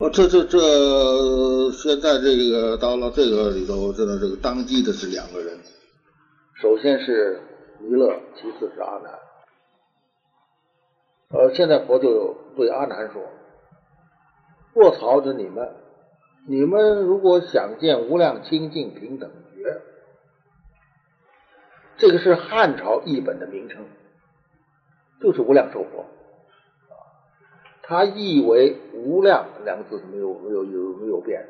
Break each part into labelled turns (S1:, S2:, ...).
S1: 哦，这这这，现在这个到了这个里头，真的这个当机的是两个人，首先是弥勒，其次是阿难。呃，现在佛就对阿难说：“卧槽着你们，你们如果想见无量清净平等觉，这个是汉朝译本的名称，就是无量寿佛。”它意为“无量”两个字是没有没有有没有变，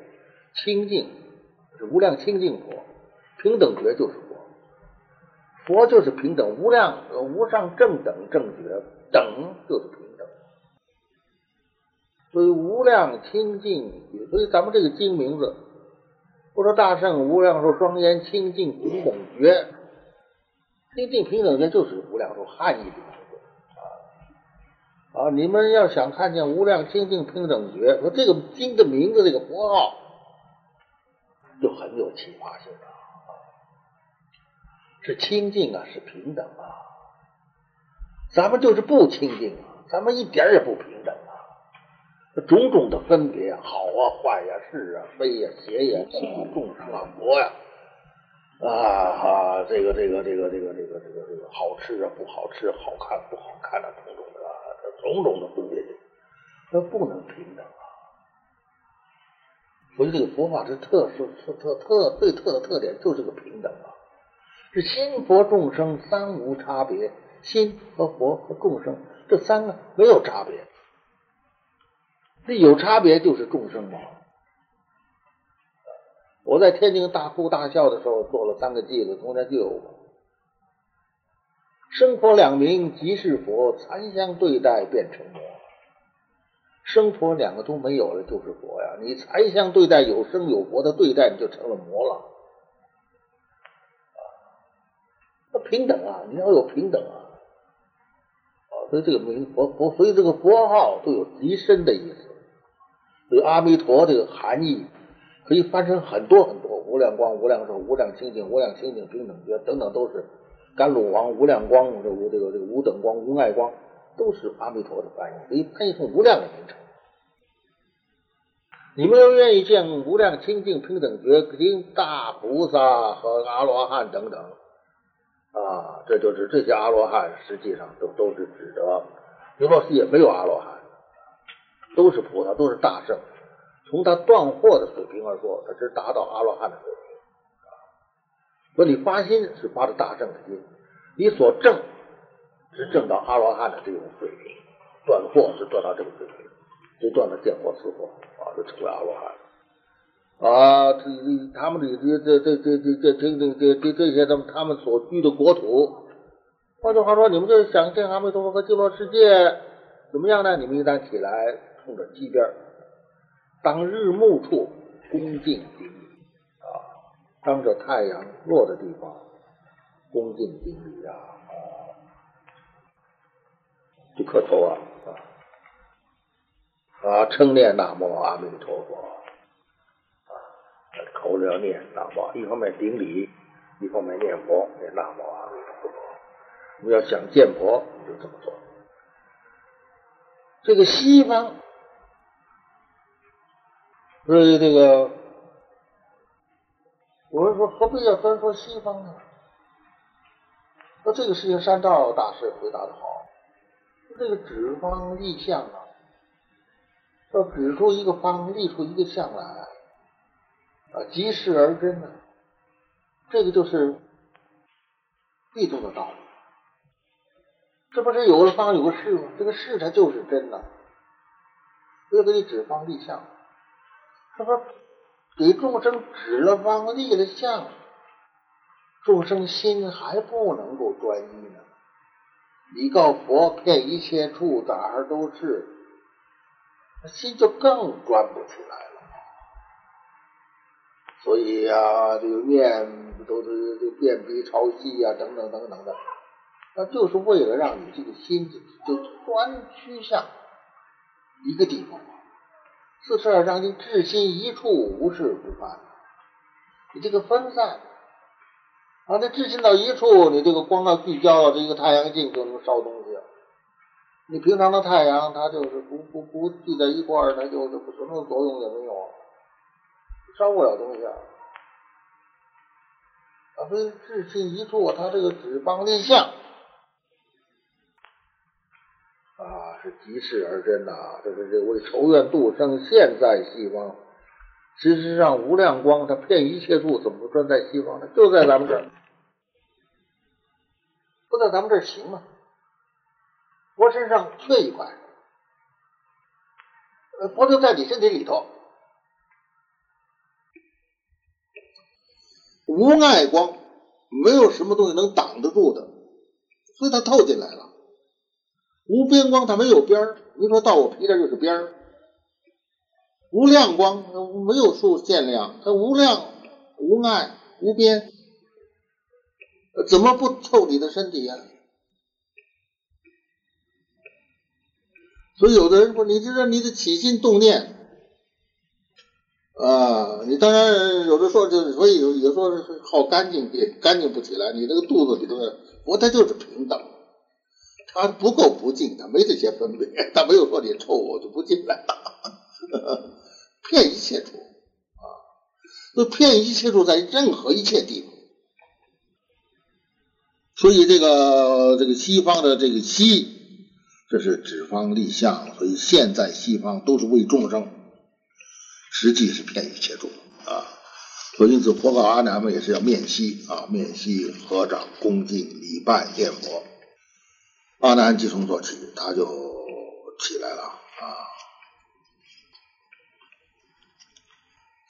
S1: 清净是无量清净佛，平等觉就是佛，佛就是平等，无量无上正等正觉，等就是平等，所以无量清净，所以咱们这个经名字，不说大圣无量寿庄严清净平等觉，清净平等觉就是无量寿汉译的。啊，你们要想看见无量清净平等觉，说这个经的名字，这个佛号就很有启发性的，是清净啊，是平等啊，咱们就是不清净啊，咱们一点也不平等啊，种种的分别，好啊，坏呀，是啊，非呀，邪呀，众生啊，佛呀，啊哈，这个这个这个这个这个这个这个好吃啊，不好吃，好看不好看啊，种种的。种种的分别，那不能平等啊！所以这个佛法是特殊、特特特最特的特点，就是个平等啊！是心佛众生三无差别，心和佛和众生这三个没有差别，这有差别就是众生嘛。我在天津大哭大笑的时候做了三个偈子，中间就有。生佛两名即是佛，残相对待变成魔。生佛两个都没有了，就是佛呀。你残相对待有生有佛的对待，你就成了魔了。那平等啊，你要有平等啊。啊，所以这个名佛佛，所以这个佛号都有极深的意思。所以阿弥陀这个含义可以翻成很多很多，无量光、无量寿、无量清净、无量清净平等觉等等，都是。甘露王、无量光、这无这个这个无等光、无碍光，都是阿弥陀的翻译，所以翻译成无量的名称。你们要愿意见无量清净平等觉，听大菩萨和阿罗汉等等啊，这就是这些阿罗汉，实际上都都是指的。弥勒寺也没有阿罗汉，都是菩萨，都是大圣。从他断惑的水平而说，他是达到阿罗汉的水平。说你发心是发的大圣的心，你所证是证到阿罗汉的这种水平，断惑是断到这个水平，就断了见惑思惑啊，就成为阿罗汉了啊。这他们的这这这这这这这这这这些他们他们所居的国土，换句话说，你们就想见阿弥陀佛和极乐世界怎么样呢？你们应当起来，冲着西边，当日暮处恭敬。当着太阳落的地方，恭敬顶礼啊，就磕头啊啊，称念南无阿弥陀佛啊，口里要念南无，一方面顶礼，一方面念佛，念南无阿弥陀佛。我们要想见佛，你就这么做。这个西方，所以这个。有人说何必要专说西方呢？那这个事情，山道大师回答的好。这个指方立相啊，要指出一个方，立出一个相来啊，即事而真呢。这个就是立中的道理。这不是有个方有个事吗？这个事它就是真的。要给你指方立相，他说。给众生指了方，立了相，众生心还不能够专一呢。你告佛骗一切处，哪儿都是，那心就更专不起来了。所以呀，这个念都是这遍鼻朝西呀，等等等等的，那就是为了让你这个心就专趋向一个地方。四十二章经，至心一处，无事不办。你这个分散，啊，这至心到一处，你这个光要聚焦到这一个太阳镜就能烧东西。你平常的太阳，它就是不不不聚在一块儿，它就是什么作用也没有，烧不了东西啊。啊，所以至心一处，它这个只帮立相是即事而真呐。这是这为仇怨度生，现在西方。事实上，无量光它遍一切处，怎么不专在西方呢？就在咱们这儿，不在咱们这儿行吗？佛身上缺一块，呃，佛就在你身体里头，无碍光，没有什么东西能挡得住的，所以它透进来了。无边光，它没有边儿，你说到我皮这就是边儿。无量光，没有数限量，它无量、无碍、无边，怎么不透你的身体呀？所以有的人说，你知道你的起心动念啊，你当然有的说就是，所以有有说是好干净也干净不起来。你那个肚子里头，佛它就是平等，他不够不净，它没这些分别，他没有说你臭我就不进来了，骗一切处啊，那骗一切处在任何一切地方。所以这个这个西方的这个西。这是指方立相，所以现在西方都是为众生，实际是骗一切众啊。所以因此，佛告阿难们也是要面西啊，面西合掌恭敬礼拜念佛。阿难即从做起，他就起来了啊。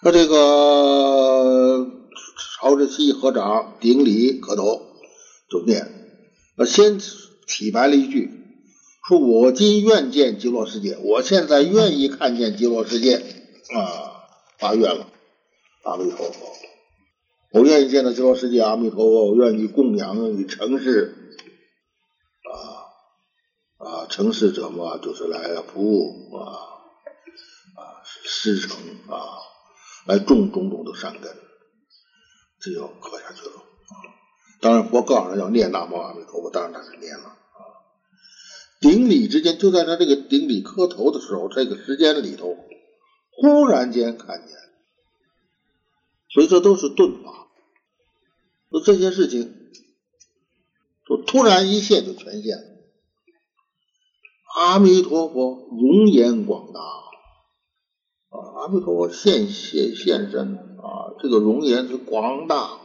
S1: 他这个朝着西合掌顶礼磕头就念，先体白了一句。说我今愿见极乐世界，我现在愿意看见极乐世界啊，发愿了，阿弥陀佛，我愿意见到极乐世界，阿弥陀佛，我愿意供养你城市啊啊，城市者嘛，就是来服务啊啊，师承啊，来种种种的善根，这就磕下去了啊。当然，佛告诉他要念南无阿弥陀佛，当然他是念了啊。顶礼之间，就在他这个顶礼磕头的时候，这个时间里头，忽然间看见，所以这都是顿法，说这些事情，就突然一现就全现了。阿弥陀佛，容颜广大啊！阿弥陀佛现现现身啊！这个容颜是广大啊，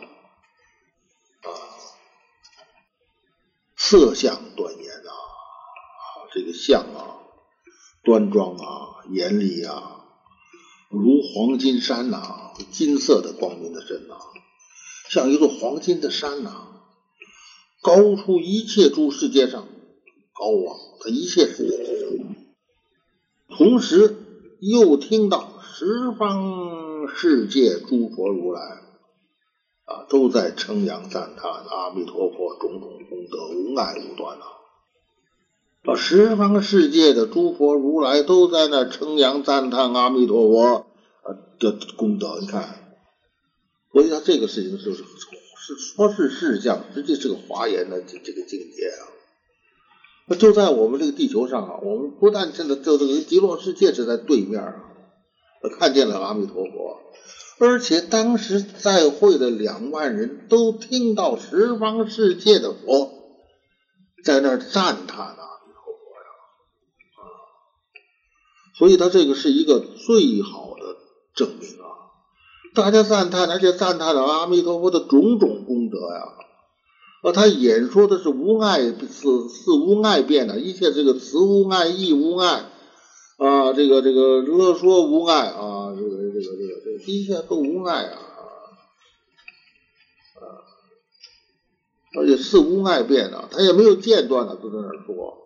S1: 色相端严啊！这个相啊，端庄啊，严厉啊，如黄金山呐，金色的光明的身呐，像一座黄金的山呐，高出一切诸世界上，高啊，他一切世界之上。同时又听到十方世界诸佛如来啊，都在称扬赞叹阿弥陀佛种种功德无碍无端呐。把十方世界的诸佛如来都在那称扬赞叹阿弥陀佛啊的功德，你看，所以他这个事情就是是说是事相，实际是个华严的这这个境界啊。那就在我们这个地球上啊，我们不但现在就这个极乐世界是在对面啊，看见了阿弥陀佛，而且当时在会的两万人都听到十方世界的佛在那赞叹阿弥陀佛啊。所以，他这个是一个最好的证明啊！大家赞叹，而且赞叹了阿弥陀佛的种种功德呀！他演说的是无碍，是是无碍变的，一切这个词无碍，意无碍啊，这个这个乐说无碍啊，这个这个这个这一切都无碍啊！啊，而且是无碍变的，他也没有间断的，都在那说。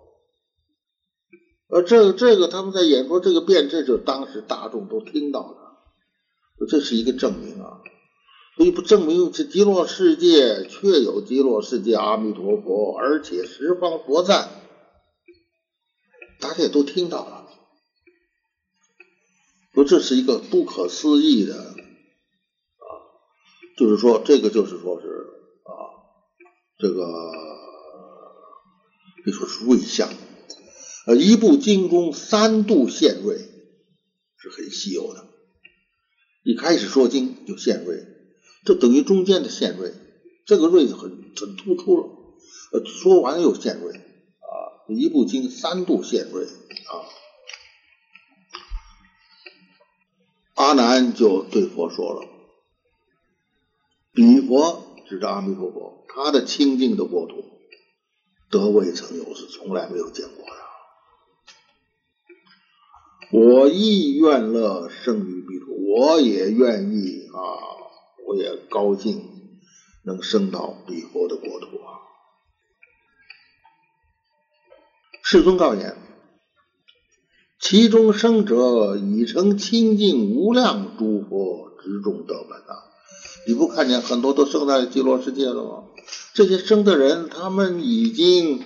S1: 而这这个他们在演说这个变，这，就当时大众都听到的，这是一个证明啊，所以不证明这极乐世界确有极乐世界阿弥陀佛，而且十方佛在，大家也都听到了，说这是一个不可思议的啊，就是说这个就是说是啊，这个可以说是瑞相。呃，一部经中三度现瑞是很稀有的。一开始说经就现瑞，这等于中间的现瑞，这个瑞很很突出了。呃，说完又现瑞啊，一部经三度现瑞啊。阿难就对佛说了：“彼佛指着阿弥陀佛，他的清净的国土，得未曾有，是从来没有见过的。我亦愿乐生于彼土，我也愿意啊，我也高兴能升到彼国的国土啊。”世尊告言。其中生者已成清净无量诸佛之中得本啊！你不看见很多都生在极乐世界了吗？这些生的人，他们已经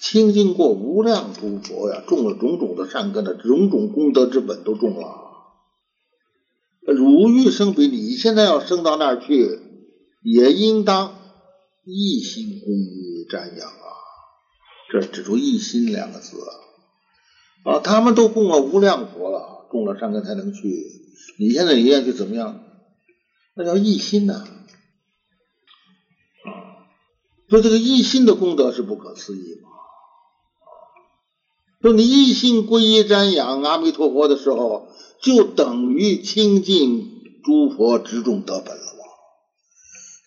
S1: 清净过无量诸佛呀，种了种种的善根的，种种功德之本都种了。如欲生彼，你现在要升到那儿去，也应当一心归于瞻仰啊！这指出“一心”两个字啊。啊，他们都供了无量佛了，供了善根才能去。你现在你愿去怎么样？那叫一心呐！啊，说这个一心的功德是不可思议嘛！说你一心皈依瞻仰阿弥陀佛的时候，就等于清净诸佛之众得本了嘛。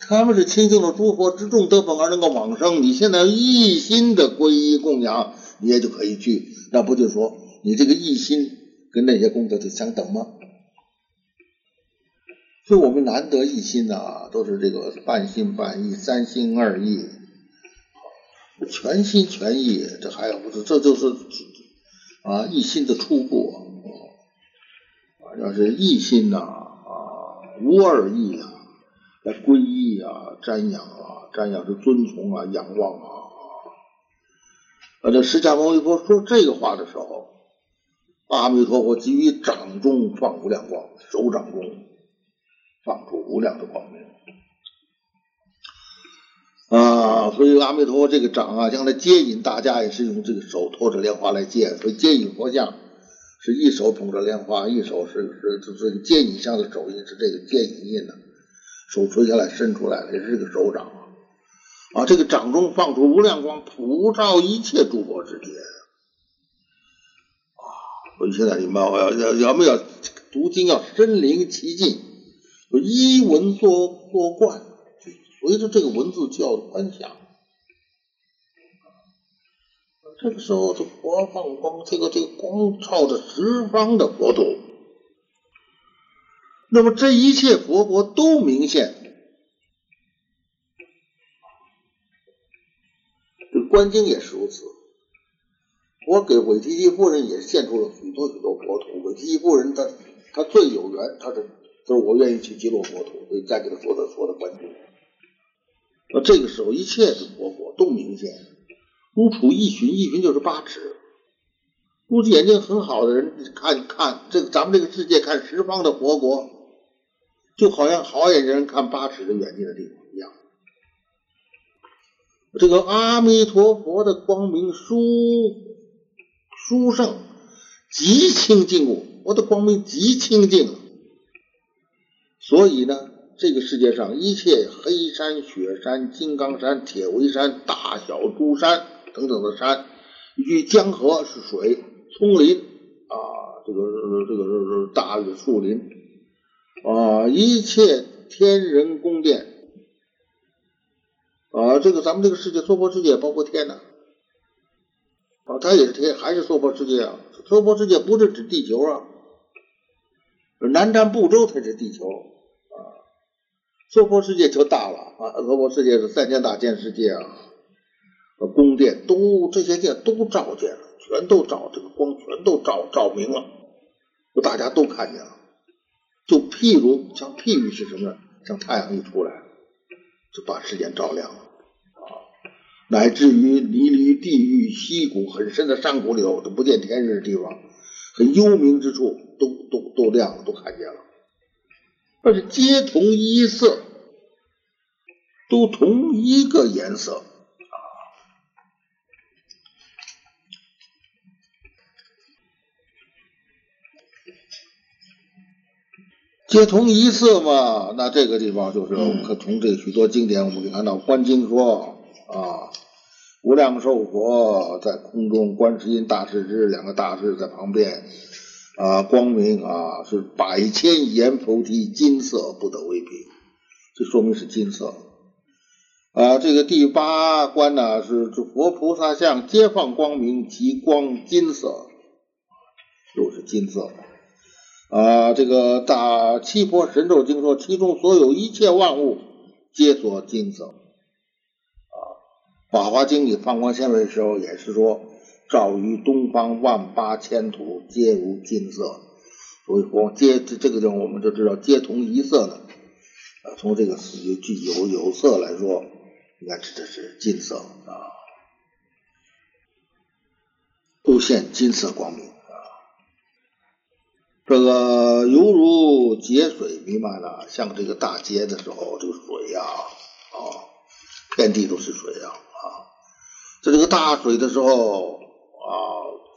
S1: 他们是清净了诸佛之众得本而能够往生，你现在一心的皈依供养，你也就可以去。那不就说你这个一心跟那些功德就相等吗？所以我们难得一心呐，都是这个半心半意、三心二意，全心全意，这还不是？这就是啊一心的初步啊。要是一心呐啊无二意啊，来皈依啊、瞻仰啊、瞻仰是尊崇啊、仰望啊。啊，这释迦牟尼佛说这个话的时候，阿弥陀佛给予掌中放无量光，手掌中放出无量的光明啊！所以阿弥陀佛这个掌啊，将来接引大家也是用这个手托着莲花来接，所以接引佛像是一手捧着莲花，一手是是就是接引像的手印是这个接引印呢，手垂下来伸出来也是这个手掌。啊，这个掌中放出无量光，普照一切诸佛之界。啊，所以现在你们要要要不要读经要身临其境，一文作作观，随着这个文字就要观想。这个时候，这佛放光，这个这个光照着十方的国土，那么这一切佛国都明显。这观经也是如此，我给韦提基夫人也献出了许多许多国土。韦提基夫人她她最有缘，她是就是我愿意去极乐国土，所以再给她说的说的观经。那这个时候一切的佛国都明显，如处一寻，一寻就是八尺。估计眼睛很好的人看看这个咱们这个世界看十方的佛国，就好像好眼睛人看八尺的远近的地方一样。这个阿弥陀佛的光明殊殊胜，极清净故，我的光明极清净，所以呢，这个世界上一切黑山、雪山、金刚山、铁围山、大小诸山等等的山，与江河是水，丛林啊，这个这个这个大的树林啊，一切天人宫殿。啊，这个咱们这个世界娑婆世界包括天呐，啊，它也是天，还是娑婆世界啊？娑婆世界不是指地球啊，南瞻部洲才是地球，娑婆世界就大了啊，娑婆世界是三千大千世界啊，宫殿都这些殿都照见了，全都照这个光，全都照照明了，就大家都看见了，就譬如像譬喻是什么？像太阳一出来。就把世间照亮了啊，乃至于离离地狱溪谷很深的山谷里头都不见天日的地方，很幽冥之处都都都亮了，都看见了，那是皆同一色，都同一个颜色啊。皆同一色嘛，那这个地方就是我们可从这许多经典，我们可以看到《观经》说啊。无量寿佛在空中，观世音大势之两个大士在旁边，啊，光明啊是百千阎浮提金色不得为比，这说明是金色啊。这个第八关呢是佛菩萨像皆放光明，其光金色，又是金色。啊，这个大七波神咒经说，其中所有一切万物皆作金色。啊，法华经里放光现位的时候也是说，照于东方万八千土皆如金色。所以光皆这这个地方我们就知道皆同一色的。啊，从这个具有有色来说，应该指的是金色啊，都现金色光明啊。这个犹如节水弥漫了，像这个大劫的时候，这个水呀，啊，遍地都是水啊，啊，在这个大水的时候啊，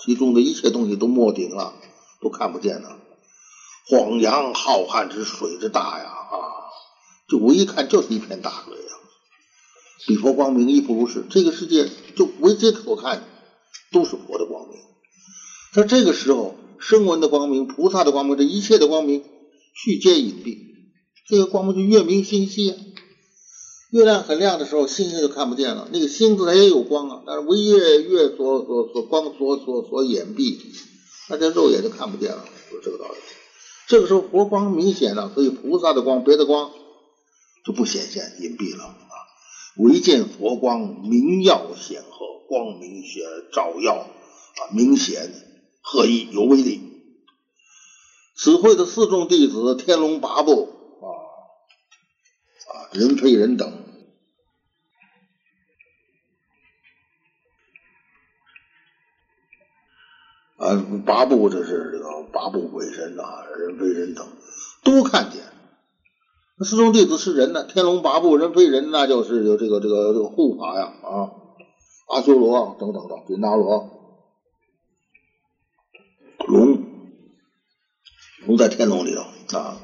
S1: 其中的一切东西都没顶了，都看不见了。荒洋浩瀚之水之大呀，啊，就我一看就是一片大水呀。比佛光明亦不如是，这个世界就唯这所看，都是佛的光明。在这个时候。声闻的光明，菩萨的光明，这一切的光明，续皆隐蔽，这个光明就越明星稀。月亮很亮的时候，星星就看不见了。那个星子它也有光啊，但是为月月所所所光所所所掩蔽，大家肉眼就看不见了，就这个道理。这个时候佛光明显了，所以菩萨的光，别的光就不显现，隐蔽了啊。唯见佛光明耀显赫，光明显照耀啊，明显。赫意有威力？此会的四众弟子，天龙八部啊啊，人非人等啊，八部这是这个八部鬼神啊，人非人等都看见。那四众弟子是人呢，天龙八部人非人，那就是有这个这个这个护法呀啊，阿修罗等等等，紧那罗。龙龙在天龙里头啊，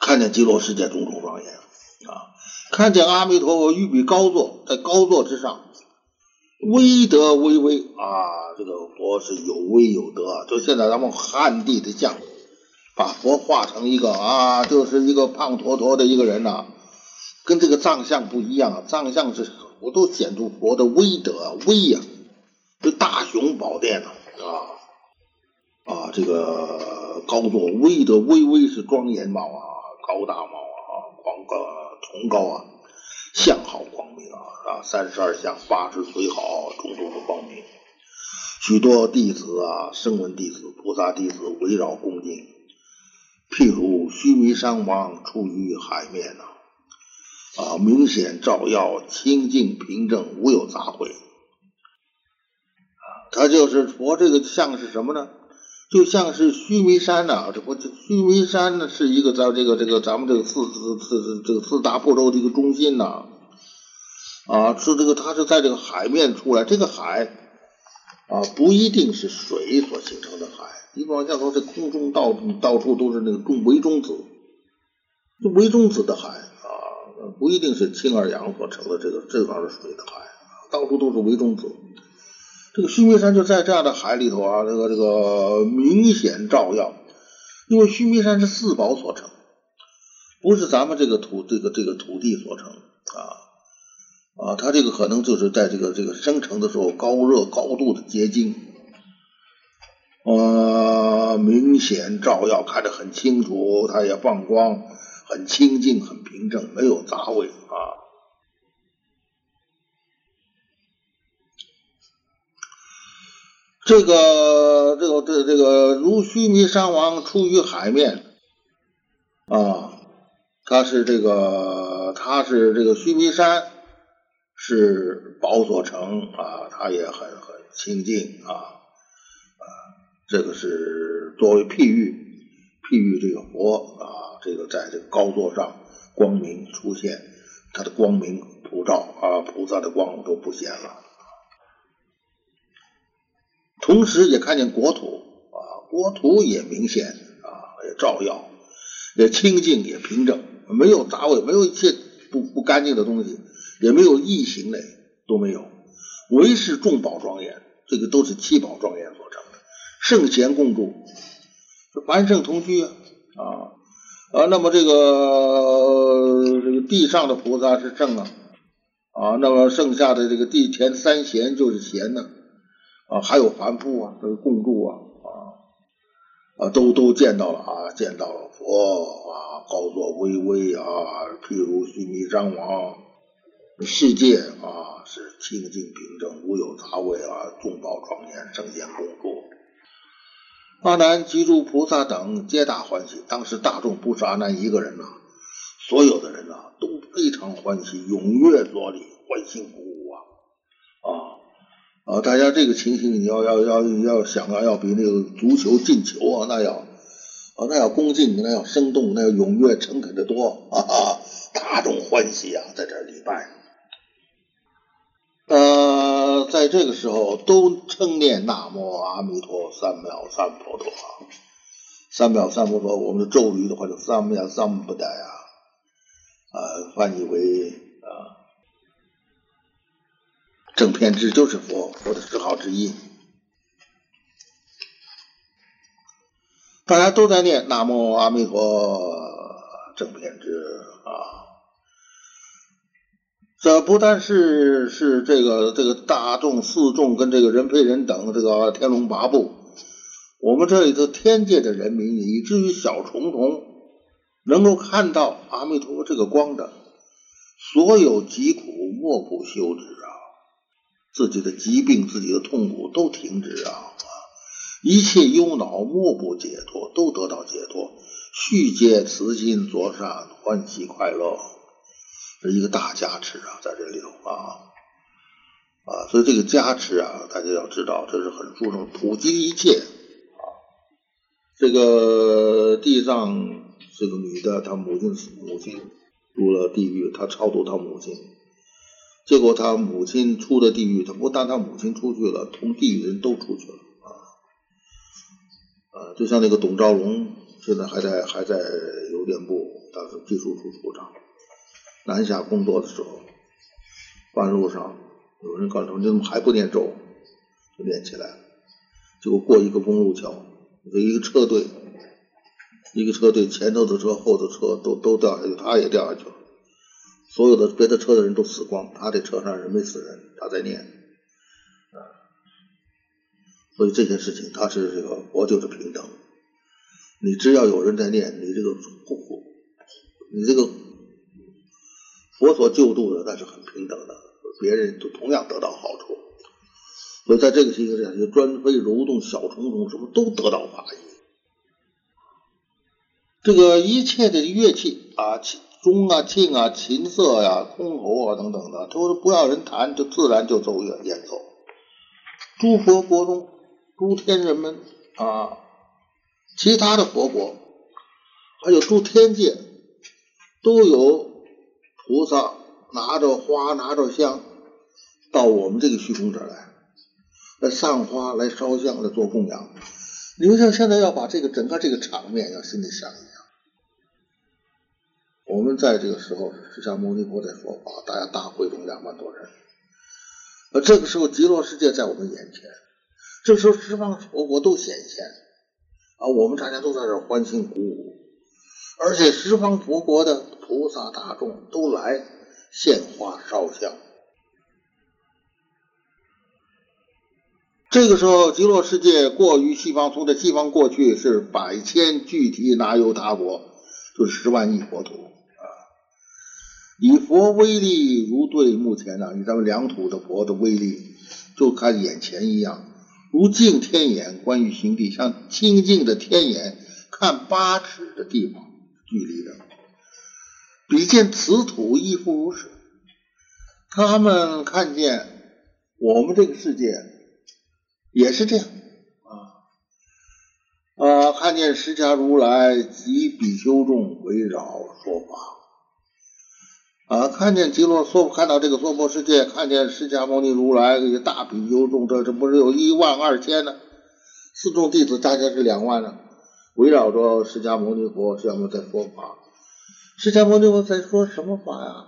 S1: 看见极乐世界种种庄严啊，看见阿弥陀佛御笔高坐在高座之上，威德巍巍啊，这个佛是有威有德。就现在咱们汉地的像，把佛画成一个啊，就是一个胖坨坨的一个人呐，跟这个藏像不一样，藏像是我都显出佛的威德威呀，这大雄宝殿呐啊。啊，这个高座威德巍巍是庄严貌啊，高大貌啊，广高崇高啊，相好光明啊啊，三十二相八十随好，种种的光明，许多弟子啊，声闻弟子、菩萨弟子围绕恭敬，譬如须弥山王出于海面呐，啊，明显照耀，清净平正，无有杂秽，啊，他就是佛这个像是什么呢？就像是须弥山呐，这不这须弥山呢是一个咱这个这个咱们这个四四四这个四大部洲的一个中心呐，啊，是这个它是在这个海面出来，这个海啊不一定是水所形成的海，你比方像说这空中到处到处都是那个中微中子，就微中子的海啊，不一定是氢二氧所成的这个这方是水的海，到处都是微中子。这个须弥山就在这样的海里头啊，这个这个明显照耀，因为须弥山是四宝所成，不是咱们这个土这个这个土地所成啊啊，它这个可能就是在这个这个生成的时候高热高度的结晶，啊，明显照耀，看着很清楚，它也放光，很清净，很平整，没有杂味啊。这个这个这这个如须弥山王出于海面啊，他是这个他是这个须弥山是宝所成啊，他也很很清净啊啊，这个是作为譬喻譬喻这个佛啊，这个在这个高座上光明出现，他的光明普照啊，菩萨的光都不显了。同时也看见国土啊，国土也明显啊，也照耀，也清净也平整，没有杂味，没有一切不不干净的东西，也没有异形类都没有，唯是众宝庄严，这个都是七宝庄严所成的，圣贤共住，凡圣同居啊啊，那么这个这个地上的菩萨是圣啊啊，那么剩下的这个地前三贤就是贤呢，啊还有凡夫啊，这个共住啊。啊，都都见到了啊，见到了佛啊，高坐巍巍啊，譬如须弥山王，世界啊是清净平正，无有杂味啊，众宝庄严，圣贤共住。阿难、及诸菩萨等皆大欢喜。当时大众不是阿难一个人呐，所有的人呐都非常欢喜，踊跃作礼，欢欣鼓舞！啊，大家这个情形，你要要要要想啊，要比那个足球进球啊，那要啊，那要恭敬，那要生动，那要踊跃诚恳的多啊！大众欢喜啊，在这礼拜。呃，在这个时候都称念南无阿弥陀三藐三菩陀，三藐三菩陀，我们的咒语的话就三藐三不达呀，啊，翻译为啊。正偏执就是佛，佛的嗜好之一。大家都在念南无阿弥陀正偏执啊！这不但是是这个这个大众四众跟这个人非人等这个天龙八部，我们这里的天界的人民，以至于小虫虫能够看到阿弥陀佛这个光的，所有疾苦莫不休止。自己的疾病、自己的痛苦都停止啊！一切忧恼莫不解脱，都得到解脱。续接慈心作善，欢喜快乐，是一个大加持啊，在这里头啊啊！所以这个加持啊，大家要知道，这是很注重普及一切啊。这个地藏这个女的，她母亲母亲入了地狱，她超度她母亲。结果他母亲出的地狱，他不但他母亲出去了，同地狱人都出去了啊啊！就像那个董兆龙，现在还在还在邮电部当时技术处处长，南下工作的时候，半路上有人告诉他：“你怎么还不念咒？”就念起来了。结果过一个公路桥，有一个车队，一个车队前头的车、后头车都都掉下去，他也掉下去了。所有的别的车的人都死光，他的车上人没死人，他在念啊，所以这件事情他是这个佛就是平等，你只要有人在念，你这个你这个佛所救度的那是很平等的，别人都同样得到好处，所以在这个情形下，就专飞蠕动小虫虫什么都得到法益，这个一切的乐器啊。钟啊、磬啊、琴瑟呀、箜篌啊等等的，都是不要人弹，就自然就奏乐演奏。诸佛国中，诸天人们啊，其他的佛国，还有诸天界，都有菩萨拿着花、拿着香，到我们这个虚空这儿来，来散花、来烧香、来做供养。你们像现在要把这个整个这个场面，要心里想一想。我们在这个时候，释迦牟尼佛在说法，大家大会中两万多人。而这个时候，极乐世界在我们眼前，这时候十方佛国都显现啊，我们大家都在这欢欣鼓舞，而且十方佛国的菩萨大众都来献花烧香。这个时候，极乐世界过于西方，从这西方过去是百千具体哪有他国，就是十万亿国土。以佛威力如对目前呢，以咱们两土的佛的威力，就看眼前一样，如镜天眼观于行地，像清净的天眼看八尺的地方距离的，比见此土亦复如是。他们看见我们这个世界也是这样啊啊，看见释迦如来及比丘众围绕说法。啊！看见极乐娑，看到这个娑婆世界，看见释迦牟尼如来这些大比丘众，这这不是有一万二千呢？四众弟子加起来是两万呢。围绕着释迦牟尼佛，释迦牟尼在说法。释迦牟尼佛在说什么法呀？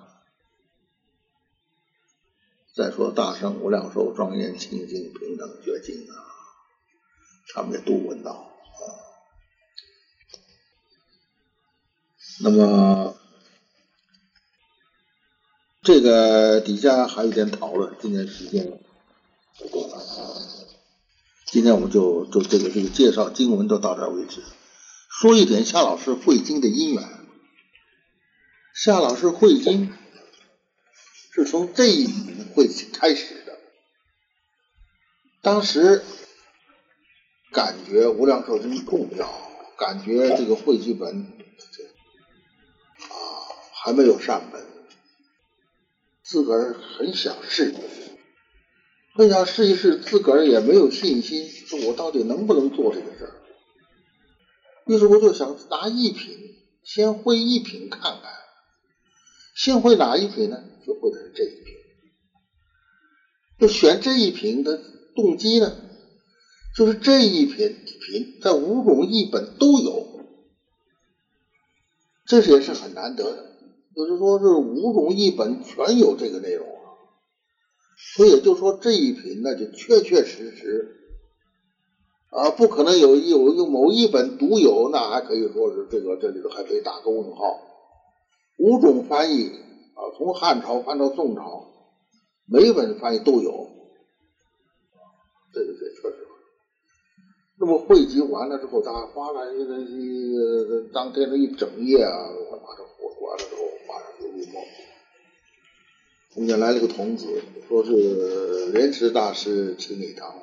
S1: 再说大圣无量寿庄严清净平等觉经啊，他们也都闻到啊。那么这个底下还有点讨论，今天时间不够了，今天我们就就这个这个介绍经文就到这为止。说一点夏老师会经的因缘，夏老师会经。是从这一笔会开始的。当时感觉无量寿经重要，感觉这个会记本啊还没有上本，自个儿很想试，很想试一试，自个儿也没有信心，说我到底能不能做这个事儿。于是我就想拿一品，先会一品看看。先会哪一品呢？就会的是这一品。就选这一品的动机呢，就是这一品品在五种译本都有，这也是很难得的。就是说是五种译本全有这个内容啊，所以也就说这一品那就确确实实啊，不可能有有有某一本独有，那还可以说是这个这里头还可以打个问号。五种翻译啊，从汉朝翻到宋朝，每本翻译都有，这个这确实。那么汇集完了之后，他花了一个当天的一整夜啊，马上活完了之后，马上就入梦。中间来了个童子，说是莲池大师请你谈话，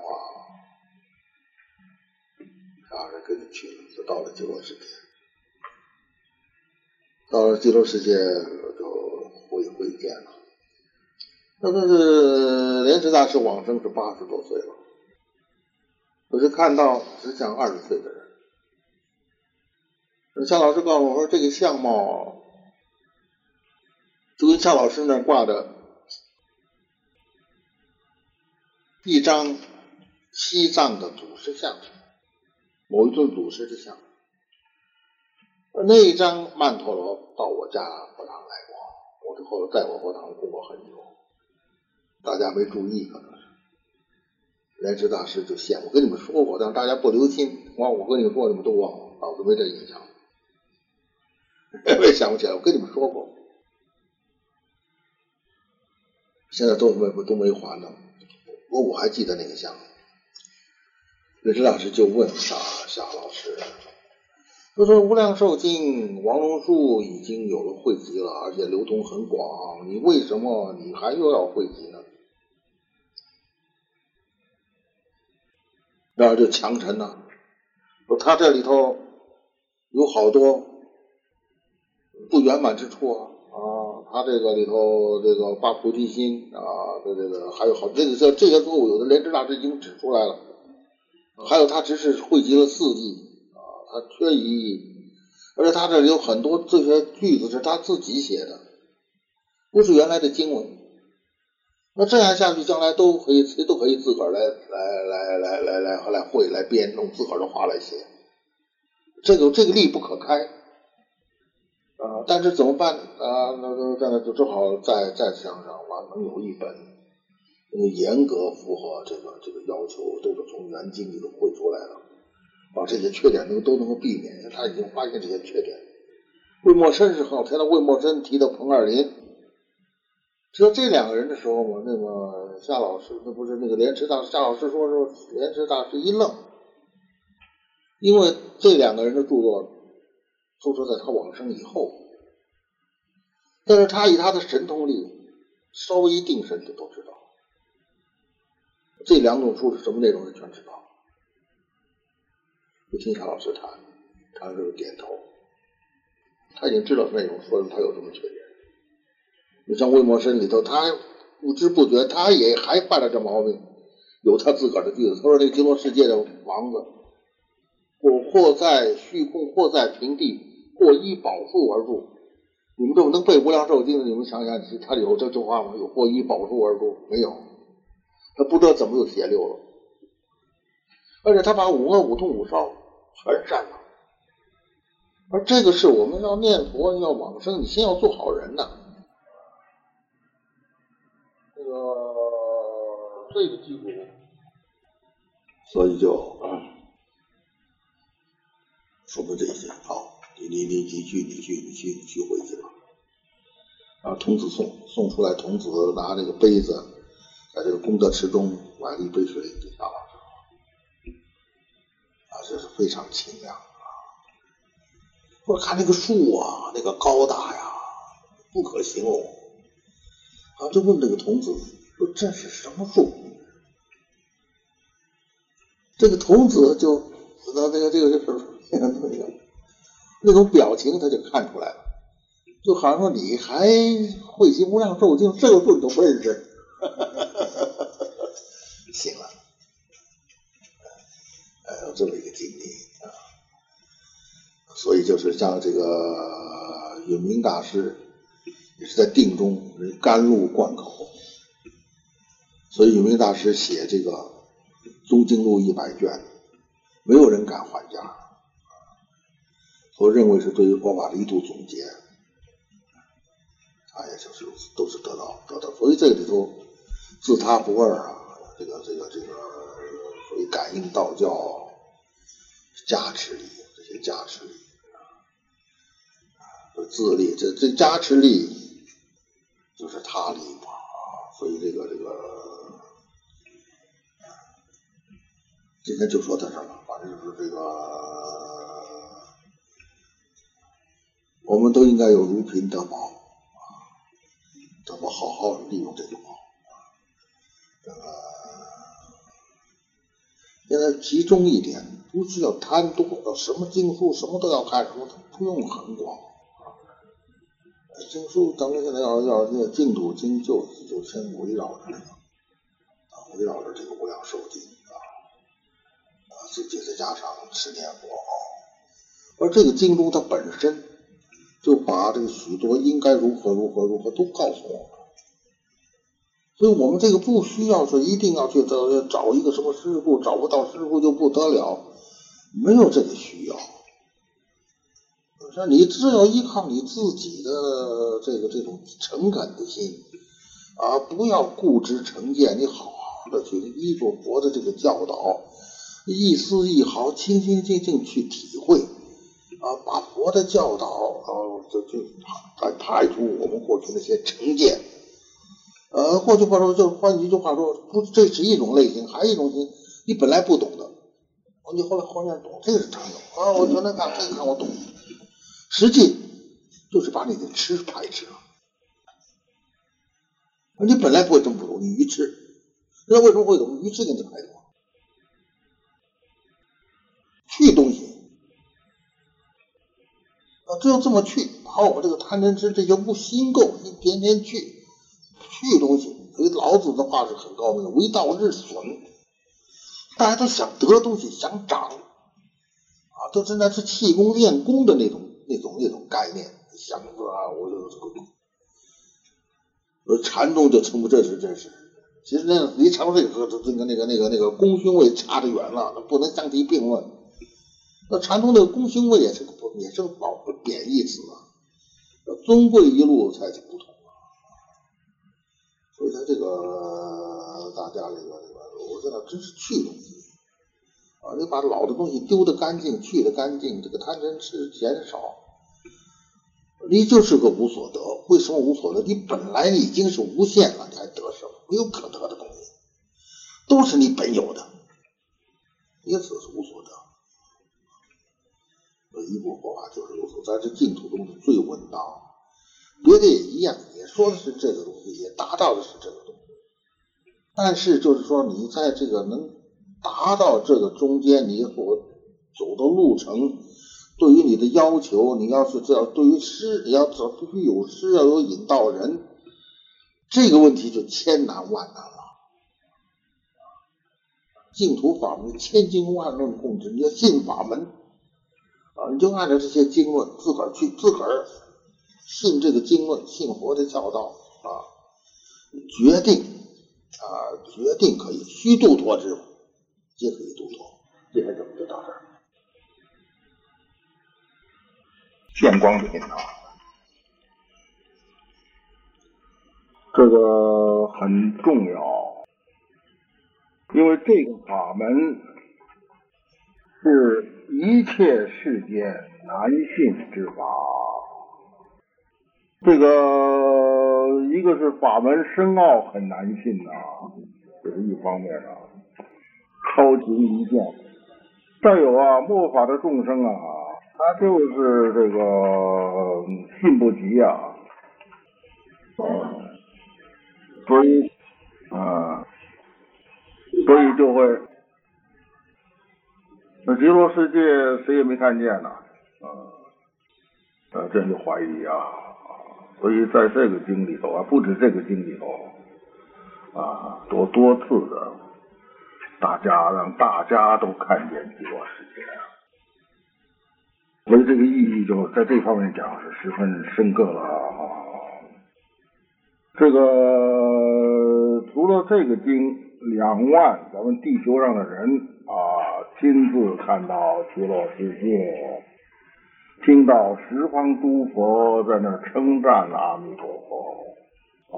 S1: 让人跟你去了，就到了极乐世界。到了极乐世界就会会见了。那个是莲池大师往生是八十多岁了，可是看到只像二十岁的人。夏老师告诉我说，这个相貌就跟夏老师那挂的一张西藏的祖师像，某一尊祖师的像。那一张曼陀罗到我家佛堂来过，我之后在我佛堂供过很久，大家没注意可能是。莲池大师就现，我跟你们说过，但是大家不留心。我，我跟你们说，你们都忘了，脑子没这印象，我也想不起来。我跟你们说过，现在都没都没还呢。我我还记得那个像。莲池大师就问夏夏老师。就说《无量寿经》，王龙树已经有了汇集了，而且流通很广，你为什么你还又要汇集呢？然后就强陈呢，说他这里头有好多不圆满之处啊，啊，他这个里头这个发菩提心啊，这这个还有好这个这这些错误，有的莲池大师已经指出来了，还有他只是汇集了四地。他缺一，而且他这里有很多这些句子是他自己写的，不是原来的经文。那这样下去，将来都可以谁都可以自个儿来来来来来来来会来编，弄自个儿的话来写，这个这个力不可开啊！但是怎么办啊？那那那就只好再再想想，完能有一本，严格符合这个这个要求，都是从原经里头绘出来的。把这些缺点都都能够避免，因为他已经发现这些缺点。魏墨生是好，提到魏墨生提到彭二林，提到这两个人的时候嘛，那个夏老师，那不是那个莲池大师，夏老师说说莲池大师一愣，因为这两个人的著作都说在他往生以后，但是他以他的神通力，稍微一定神就都知道，这两种书是什么内容，他全知道。就听夏老师谈，他就点头。他已经知道内容，说他有什么缺点。你像魏墨生里头，他不知不觉，他也还犯了这毛病。有他自个儿的句子，他说：“那极乐世界的王子，或或在虚空，或在平地，或依宝树而住。你们这么能背《无量寿经》的，你们想想，他有这句话吗？有或依宝树而住没有？他不知道怎么又写溜了。而且他把五恶、五痛、五烧。全删了，而这个是我们要念佛要往生，你先要做好人呐。这个这个记住，所以就说明这些。好，你你你你去你去你去你去回去吧。啊，童子送送出来，童子拿这个杯子，在这个功德池中把一杯水给他了，啊，这是非常清凉啊。我看那个树啊，那个高大呀，不可形容。啊，就问这个童子说：“这是什么树？”这个童子就那那个这个就是那个那个 那种表情，他就看出来了，就好像说你还会习无量寿经，这个字你都不认识。行了，哎，有这么一个经历。所以就是像这个永明大师也是在定中甘露灌口，所以永明大师写这个《宗经录》一百卷，没有人敢还价，我认为是对于佛法的一度总结，他也就是如此，都是得到得到。所以这里头自他不二啊，这个这个这个所以感应道教加持力，这些加持力啊。自力，这这加持力就是他力嘛，所以这个这个，今天就说到这儿了。反正就是这个，我们都应该有如贫得宝啊，怎么好好利用这个宝啊？这个现在集中一点，不需要贪多，要什么经书什么都要看，什么不用很广。经书，咱们现在要要念净土经，就就先围绕着这个啊，围绕着这个无量寿经啊啊，自己再加上持念佛啊，而这个经中它本身就把这个许多应该如何如何如何都告诉我们，所以我们这个不需要说一定要去找找一个什么师傅，找不到师傅就不得了，没有这个需要。说你只要依靠你自己的这个这种诚恳的心啊，不要固执成见，你好好的去依着佛的这个教导，一丝一毫，清清净净去体会啊，把佛的教导啊，就就排排除我们过去那些成见。呃，换句话说，就是换一句话说，不，这是一种类型，还有一种心，你本来不懂的，你后来后面懂，这个是常有啊。我原来看这个看我懂。实际就是把你的吃排斥了，你本来不会这么不懂，你愚痴，那为什么会懂？愚痴给你排除，啊，只有这么去，把我们这个贪嗔痴这些不心垢一点点去，去东西。所以老子的话是很高明的，为道日损，大家都想得东西，想长啊，都是那是气功练功的那种。那种那种概念，想着啊，我就这个，而禅宗就称不这是这是，其实那离禅宗这个和这个那个那个那个功勋位差得远了，那不能相提并论。那禅宗那个功勋位也是不也是保贬义词啊，尊贵一路才是不同啊。所以他这个大家这个这个，我觉得真是去东西。啊，你把老的东西丢的干净，去的干净，这个贪嗔痴减少，你就是个无所得。为什么无所得？你本来已经是无限了，你还得什么？没有可得的东西，都是你本有的，因此是无所得。一部佛法就是如此，在这净土中是最稳当，别的也一样，也说的是这个东西，也达到的是这个东西。但是就是说，你在这个能。达到这个中间，你所走的路程，对于你的要求，你要是这样，对于师，你要走必须有师，要有引导人，这个问题就千难万难了。净土法门千经万论共治，你要信法门你就按照这些经论自个儿去，自个儿信这个经论，信佛的教导啊，决定啊，决定可以虚度脱之。皆可以度脱，今天怎么就到这儿？
S2: 见光的心啊，这个很重要，因为这个法门是一切世间难信之法。这个一个是法门深奥很难信呐，这是一方面啊，超情一见。再有啊，末法的众生啊，他就是这个信不及啊，所以啊，所以就会，那极乐世界谁也没看见呢，啊，啊，这就怀疑啊，所以在这个经里头啊，不止这个经里头啊，多多次的。大家让大家都看见极乐世界，所以这个意义就在这方面讲是十分深刻了啊。这个除了这个经，两万咱们地球上的人啊，亲自看到极乐世界，听到十方诸佛在那称赞阿弥陀佛啊。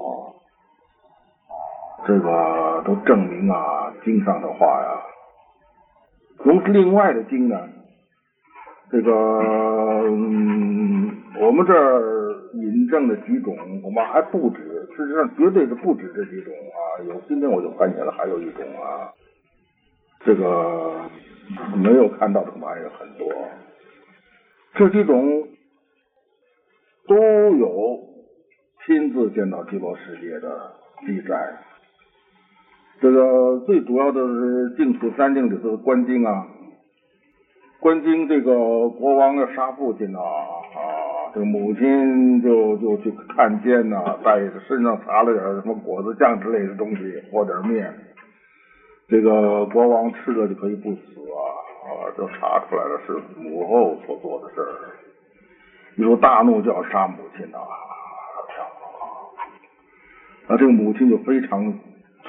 S2: 这个都证明啊，经上的话呀。从另外的经呢，这个我们这儿引证的几种，恐怕还不止。事实上，绝对是不止这几种啊。有今天我就发现了，还有一种啊，这个没有看到的玩意很多。这几种都有亲自见到极乐世界的记载。这个最主要的是净土三经里头的观经啊，观经这个国王要杀父亲呐啊，这个母亲就就去看监呐，在身上擦了点什么果子酱之类的东西，和点面，这个国王吃了就可以不死啊啊，就查出来了是母后所做的事儿，一说大怒就要杀母亲呐，啊，这个母亲就非常。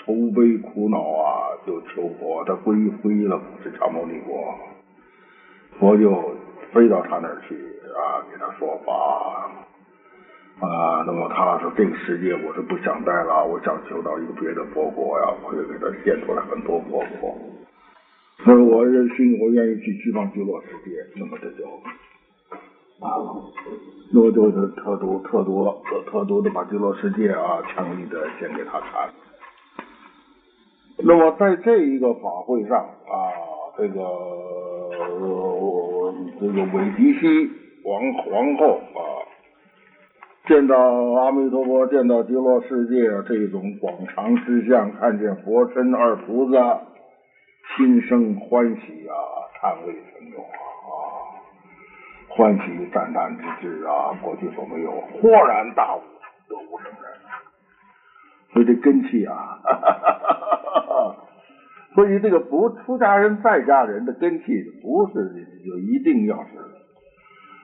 S2: 愁悲苦恼啊，就求佛，他皈依了这迦牟尼佛，佛就飞到他那儿去啊，给他说法。啊。那么他说：“这个世界我是不想待了，我想求到一个别的佛国呀。”我就给他献出来很多佛国。那我心我愿意去西方极乐世界，那么这就啊，那么就是特多特多特特多的把极乐世界啊，强力的献给他看。那么在这一个法会上啊，这个这个韦提西王皇后啊，见到阿弥陀佛，见到极乐世界这种广长之相，看见佛身二菩萨，心生欢喜啊，叹为神用啊，欢喜赞叹之至啊，过去所没有，豁然大悟，得无生人。所以这根气啊，哈哈哈所以这个不出家人在家人的根气不是就一定要是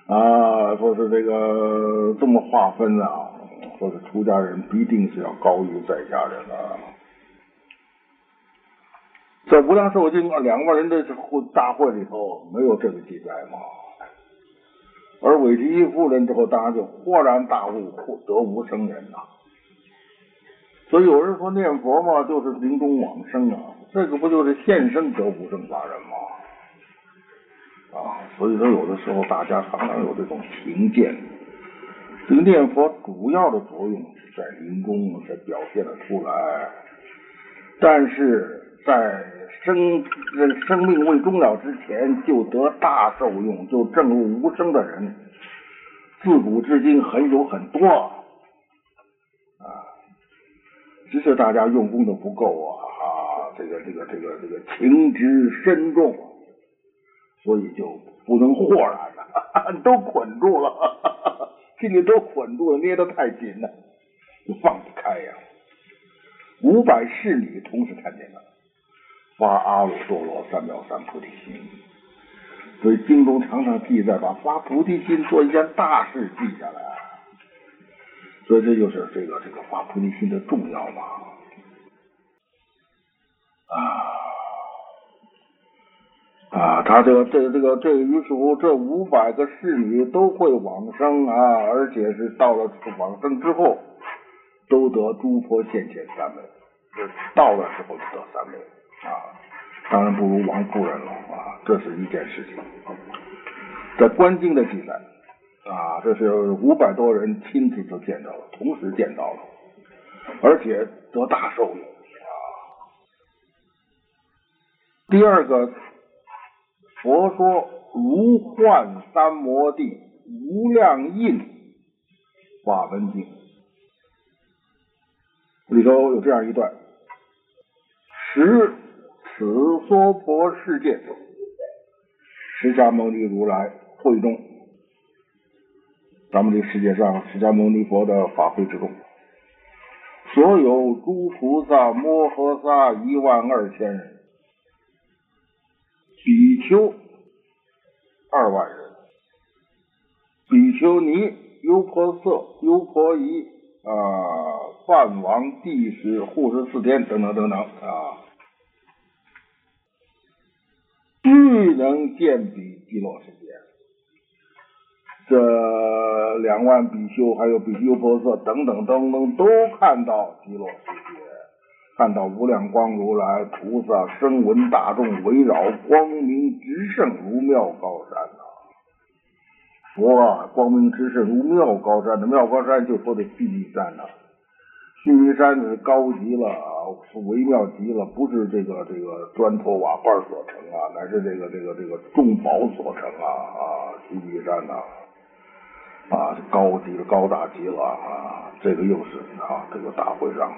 S2: 啊，说是这个这么划分啊，说是出家人必定是要高于在家人啊。在无量寿经两万人的会大会里头没有这个记载嘛，而韦提夫人之后，当然就豁然大悟，得无生人呐。所以有人说念佛嘛，就是临终往生啊，这个不就是现生得无生法人吗？啊，所以说有的时候大家常常有这种评鉴，这个念佛主要的作用是在临终才表现的出来，但是在生生命未终了之前就得大受用，就证入无声的人，自古至今很有很多。啊只是大家用功的不够啊，啊，这个这个这个这个情之深重，所以就不能豁然了，都捆住了，心里都捆住了，捏得太紧了，就放不开呀。五百侍女同时看见了，发阿耨多罗三藐三菩提心，所以经中常常记载，把发菩提心做一件大事记下来。所以这就是这个这个发菩提心的重要嘛啊！啊，他这个这个这个这个，于是乎这五百个侍女都会往生啊，而且是到了往生之后，都得诸佛现前三昧，到了时候就得三昧啊，当然不如王夫人了啊，这是一件事情，在观经的记载啊，这是五百多人亲自都见到了，同时见到了，而且得大受用啊。第二个。佛说如幻三摩地无量印法门经。里头有这样一段：十此娑婆世界，释迦牟尼如来会中，咱们这世界上释迦牟尼佛的法会之中，所有诸菩萨摩诃萨一万二千人。比丘二万人，比丘尼、优婆塞、优婆夷啊、梵王、帝释、护持四天等等等等啊，俱能见彼极乐世界。这两万比丘还有比丘婆塞等等等等，都看到极乐世界。看到无量光如来菩萨声闻大众围绕，光明直盛如妙高山呐！佛啊，光明直盛如妙高山的妙高山就说的须弥山呐，须弥山是高极了，是微妙极了，不是这个这个砖头瓦块所成啊，乃是这个这个这个众宝所成啊啊！须弥山呐，啊，高极了，高大极了啊！这个又是啊，这个大会上。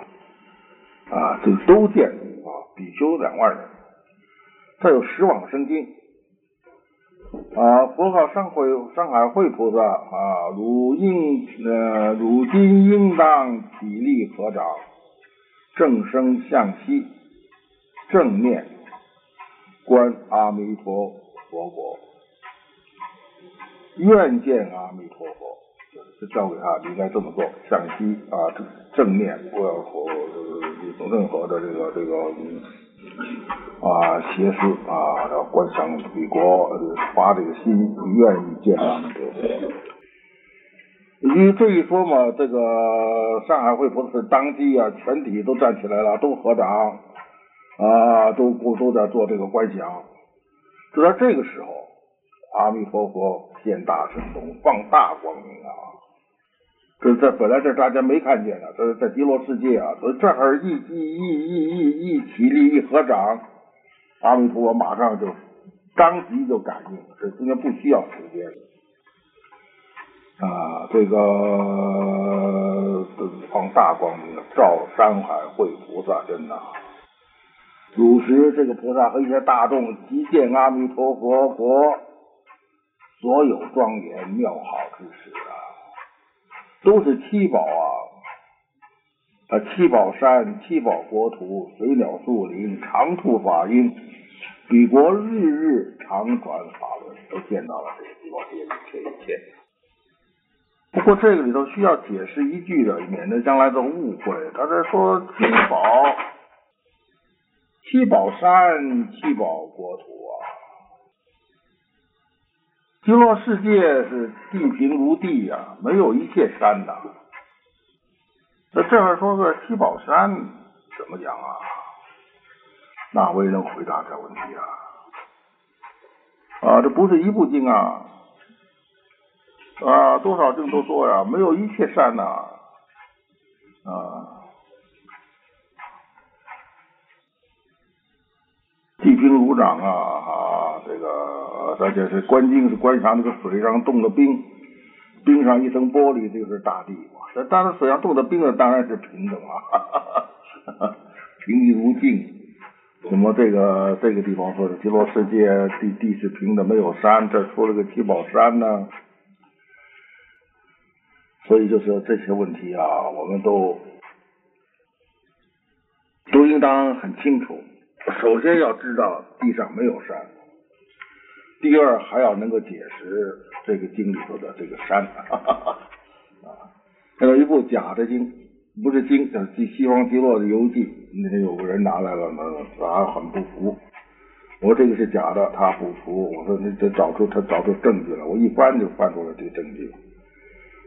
S2: 啊，这都见啊，比丘两万人，再有十往生经。啊，佛号上会上海会菩萨啊，汝应呃，汝今应当起立合掌，正身向西，正面观阿弥陀佛国，愿见阿弥陀佛，就教给他，你应该这么做，向西啊，正面不要佛。有任何的这个这个啊邪思啊，要观想彼国，发这个心，愿意见他们，对不对？你这一说嘛，这个上海会不是当即啊，全体都站起来了，都合掌啊，都都在做这个观想。就在这个时候，阿弥陀佛现大神通，放大光明啊！这这本来这大家没看见的，这在极乐世界啊，所以这儿一一一一一一起立一合掌，阿弥陀佛马上就当即就感应，这中间不需要时间啊。这个放大光明照山海会菩萨，真的，汝时这个菩萨和一些大众即见阿弥陀佛佛所有庄严妙好之时啊。都是七宝啊，啊七宝山、七宝国土、水鸟树林、长处法音，彼国日日常传法轮，都见到了这个地方这一切一切。不过这个里头需要解释一句的，免得将来的误会。他这说七宝、七宝山、七宝国土，极乐世界是地平如地呀，没有一切山呐。那这儿说个七宝山怎么讲啊？哪位能回答这问题啊？啊，这不是一部经啊，啊，多少经都说呀，没有一切山呐，啊，地平如掌啊，啊，这个。而且是观经是观察那个水上冻的冰，冰上一层玻璃这就是大地嘛。这当然水上冻的冰呢，当然是平的嘛，平地如镜。什么这个这个地方说是极乐世界地地是平的，没有山，这出了个七宝山呢。所以就是这些问题啊，我们都都应当很清楚。首先要知道地上没有山。第二还要能够解释这个经里头的这个山，啊，还有一部假的经，不是经，叫《西西方极乐的游记》。那天有个人拿来了，那他很不服，我说这个是假的，他不服。我说你得找出他找出证据来。我一翻就翻出来这个证据。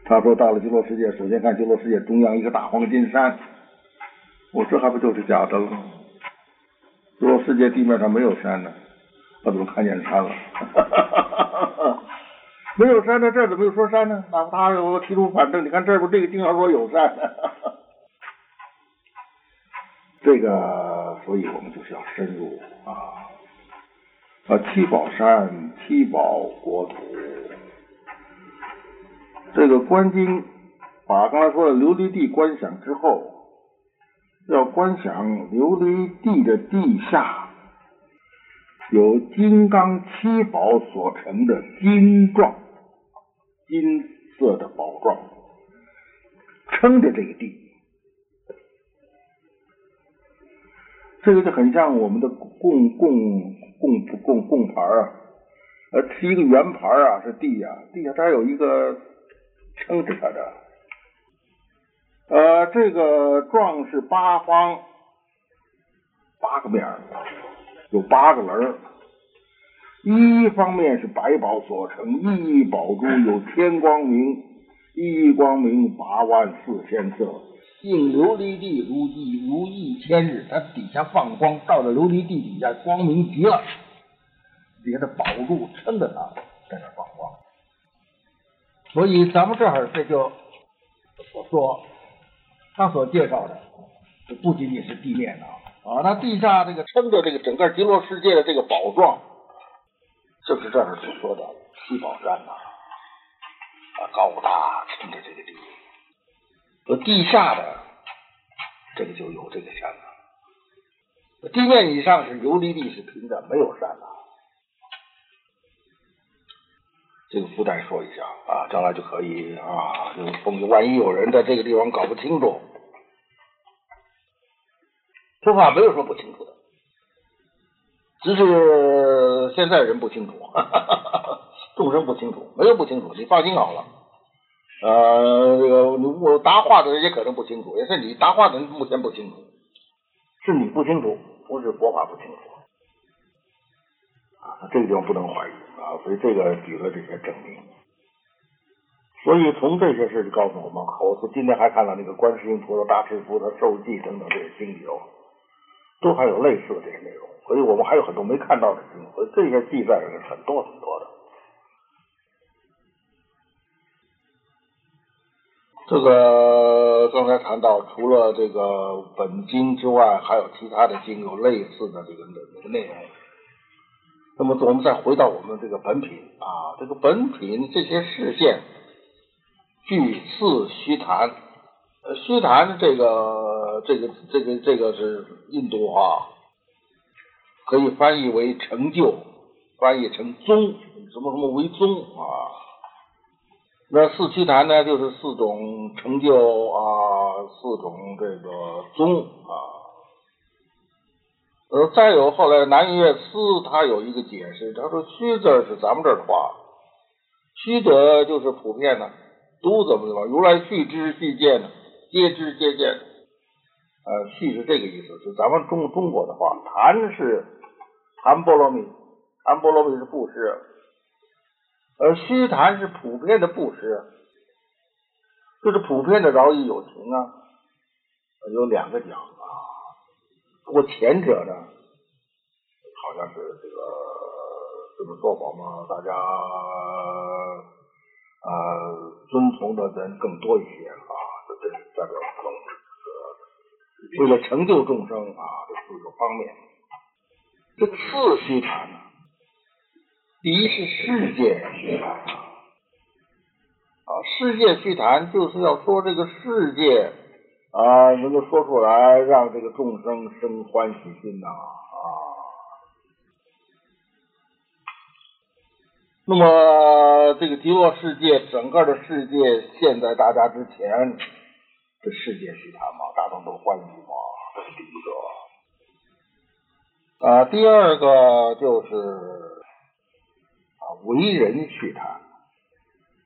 S2: 他说到了极乐世界，首先看极乐世界中央一个大黄金山。我这还不就是假的了？极乐世界地面上没有山呢，他怎么看见山了？没有山，那这怎么又说山呢？哪怕他我提出反证，你看这不这个经上说有山？这个，所以我们就是要深入啊啊！七宝山，七宝国土。这个观经，把刚才说的琉璃地观想之后，要观想琉璃地的地下有金刚七宝所成的金状。金色的宝状撑着这个地，这个就很像我们的供供供供供盘啊，呃，是一个圆盘啊，是地呀，地下它有一个撑着它的，呃，这个状是八方八个面有八个棱一方面是百宝所成，一宝珠有天光明，一光明八万四千色，
S1: 应琉璃地如一如一千日。它底下放光，到了琉璃地底下光明极了，底下的宝柱撑着它在那放光。所以咱们这儿这就所说，他所介绍的，这不仅仅是地面的啊，啊那地下这个撑着这个整个极乐世界的这个宝状。就是这儿所说的七宝山呐，啊，高大撑着这个地，而地下的这个就有这个山了。地面以上是琉璃地，是平的，没有山了。这个附带说一下啊，将来就可以啊，就万一有人在这个地方搞不清楚，说法没有什么不清楚的。只是现在人不清楚，众生不清楚，没有不清楚，你放心好了。呃，这个我答话的人也可能不清楚，也是你答话的人目前不清楚，是你不清楚，不是佛法不清楚。啊，这个地方不能怀疑啊，所以这个举了这些证明。所以从这些事就告诉我们，我是今天还看到那个观世音菩萨、大势菩萨受记等等这些经里头，都还有类似的这些内容。所以我们还有很多没看到的经，所以这些记载是很多很多的。这个刚才谈到，除了这个本经之外，还有其他的经有类似的这个内容。那么我们再回到我们这个本品啊，这个本品这些事件，据次虚谈，虚谈这个这个这个这个是印度话。可以翻译为成就，翻译成宗，什么什么为宗啊？那四七坛呢，就是四种成就啊，四种这个宗啊。呃，再有后来南岳思他有一个解释，他说虚字是咱们这儿的话，虚者就是普遍的，都怎么怎么，如来续之续见呢，皆知皆见。呃，续是这个意思，是咱们中中国的话，谈是。谈波罗蜜，谈波罗蜜是布施，而虚谈是普遍的布施，就是普遍的饶益有情啊。有两个讲啊，不过前者呢，好像是这个这个做法嘛，大家呃遵从的人更多一些啊，这代表为了成就众生啊这四个方面。这个四虚谈呢，第一是世界虚谈啊，世界虚谈就是要说这个世界啊，能够说出来，让这个众生生欢喜心呐啊。那么这个极乐世界，整个的世界现在大家之前，这世界虚谈嘛，大众都欢喜嘛，这是第一个。啊，第二个就是啊，为人去谈，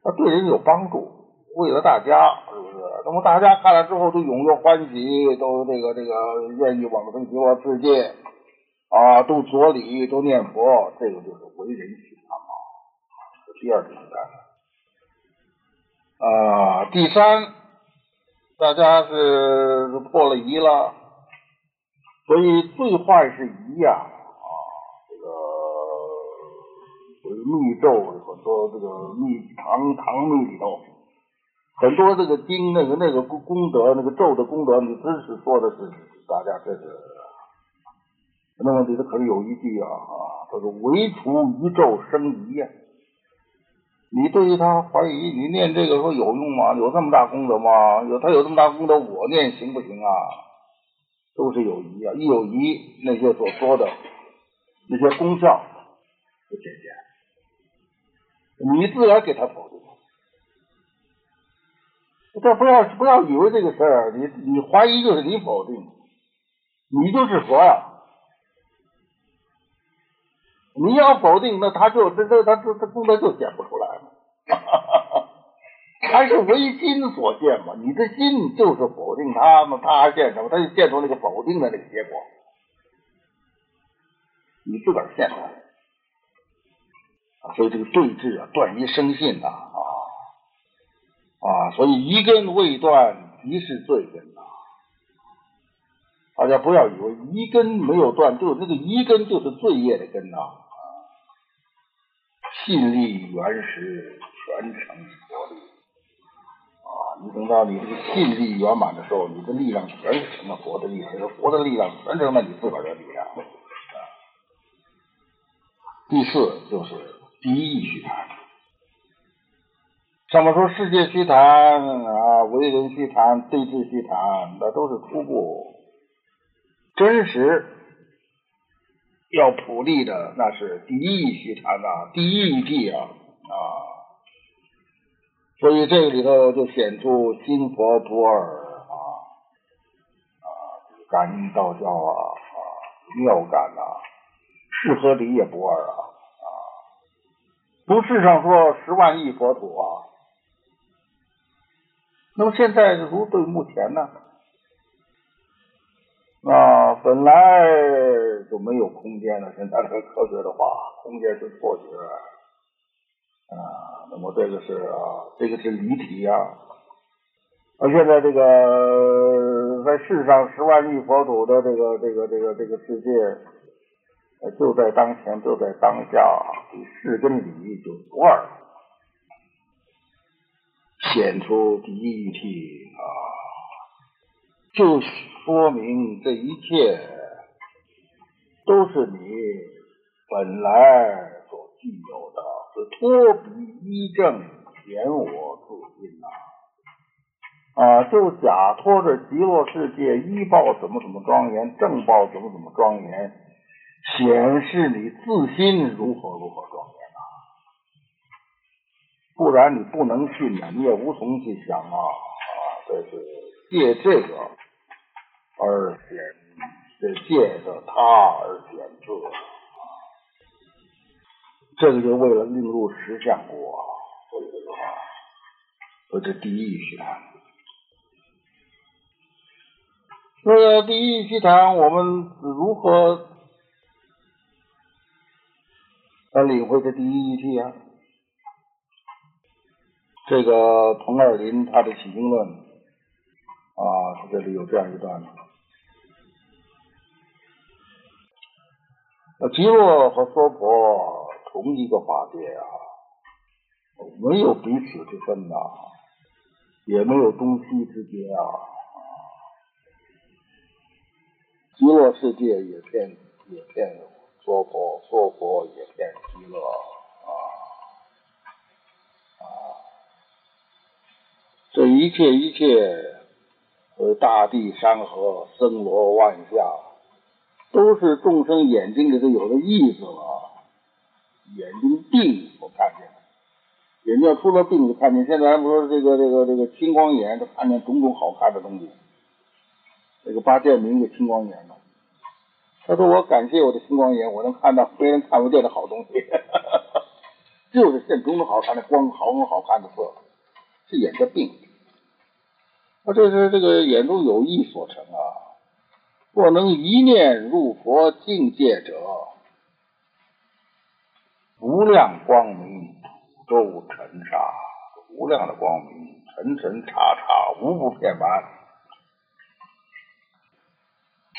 S1: 啊，对人有帮助，为了大家，是不是？那么大家看了之后都踊跃欢喜，都这个这个愿意往生极乐世界，啊，都作礼，都念佛，这个就是为人去谈嘛。第二种干啊，第三，大家是破了疑了，所以最坏是疑呀啊，这个密咒很多，这个密唐唐密里头很多这个经，那个那个功德，那个咒的功德，你真是说的是大家这是。那么里头可是有一句啊啊，叫做“唯除一咒生疑”呀。你对于他怀疑，你念这个说有用吗？有这么大功德吗？有他有这么大功德，我念行不行啊？都是有疑啊！一有疑，那些所说的那些功效就减减。你自然给他否定。这不要不要以为这个事儿，你你怀疑就是你否定，你就是佛呀。你要否定，那他就这这他这这功德就显不出来哈，还是唯心所见嘛？你的心就是否定他嘛，他还见什么？他就见出那个否定的那个结果，你自个儿现的所以这个对峙啊，断疑生信呐啊啊！所以一根未断即是罪根呐，大家不要以为一根没有断，就那个一根就是罪业的根呐啊。信力原始，全成佛力啊！你等到你这个信力圆满的时候，你的力量全是成了佛的力量，佛的力量全成了你自个儿的力量。啊第四就是第一义虚谈，上面说世界虚谈啊，为人虚谈，对峙虚谈，那都是初步，真实。要普利的那是第一义虚谈啊，第一义谛啊啊，所以这个里头就显出心佛不二啊啊，感应道教啊啊，妙感呐，是和理也不二啊啊，不世上说十万亿佛土啊，那么现在如对目前呢？啊，本来就没有空间了。现在这个科学的话，空间是错觉啊。那么这个是啊，这个是离体呀。而现在这个在世上十万亿佛土的这个这个这个这个世界，就在当前，就在当下，事跟理就不二，显出第一体啊，就。说明这一切都是你本来所具有的，托比依正，显我自心呐！啊，就假托着极乐世界依报怎么怎么庄严，正报怎么怎么庄严，显示你自心如何如何庄严呐！不然你不能信啊，你也无从去想啊！啊，这是借这个。而显是借着他而显自，这个就为了令入实相国，所以这个，所以这第一虚谈。那个第一虚谈，我们如何来领会这第一义谛啊？这个彭二林他的起经论啊，他这里有这样一段。那极乐和娑婆同一个法界啊，没有彼此之分呐，也没有东西之别啊。极乐世界也骗也骗娑婆，娑婆也骗极乐啊啊！这一切一切，呃，大地山河，森罗万象。都是众生眼睛里头有的意思了，眼睛病我看见，眼睛出了病就看见。现在不说这个这个这个青光眼，就看见种种好看的东西。这个八剑明就青光眼嘛，他说我感谢我的青光眼，我能看到别人看不见的好东西，就是现种种好看的光，好种好看的色，是眼的病。那这是这个眼中有意所成啊。若能一念入佛境界者，无量光明周尘沙，无量的光明，沉沉叉叉，无不遍满。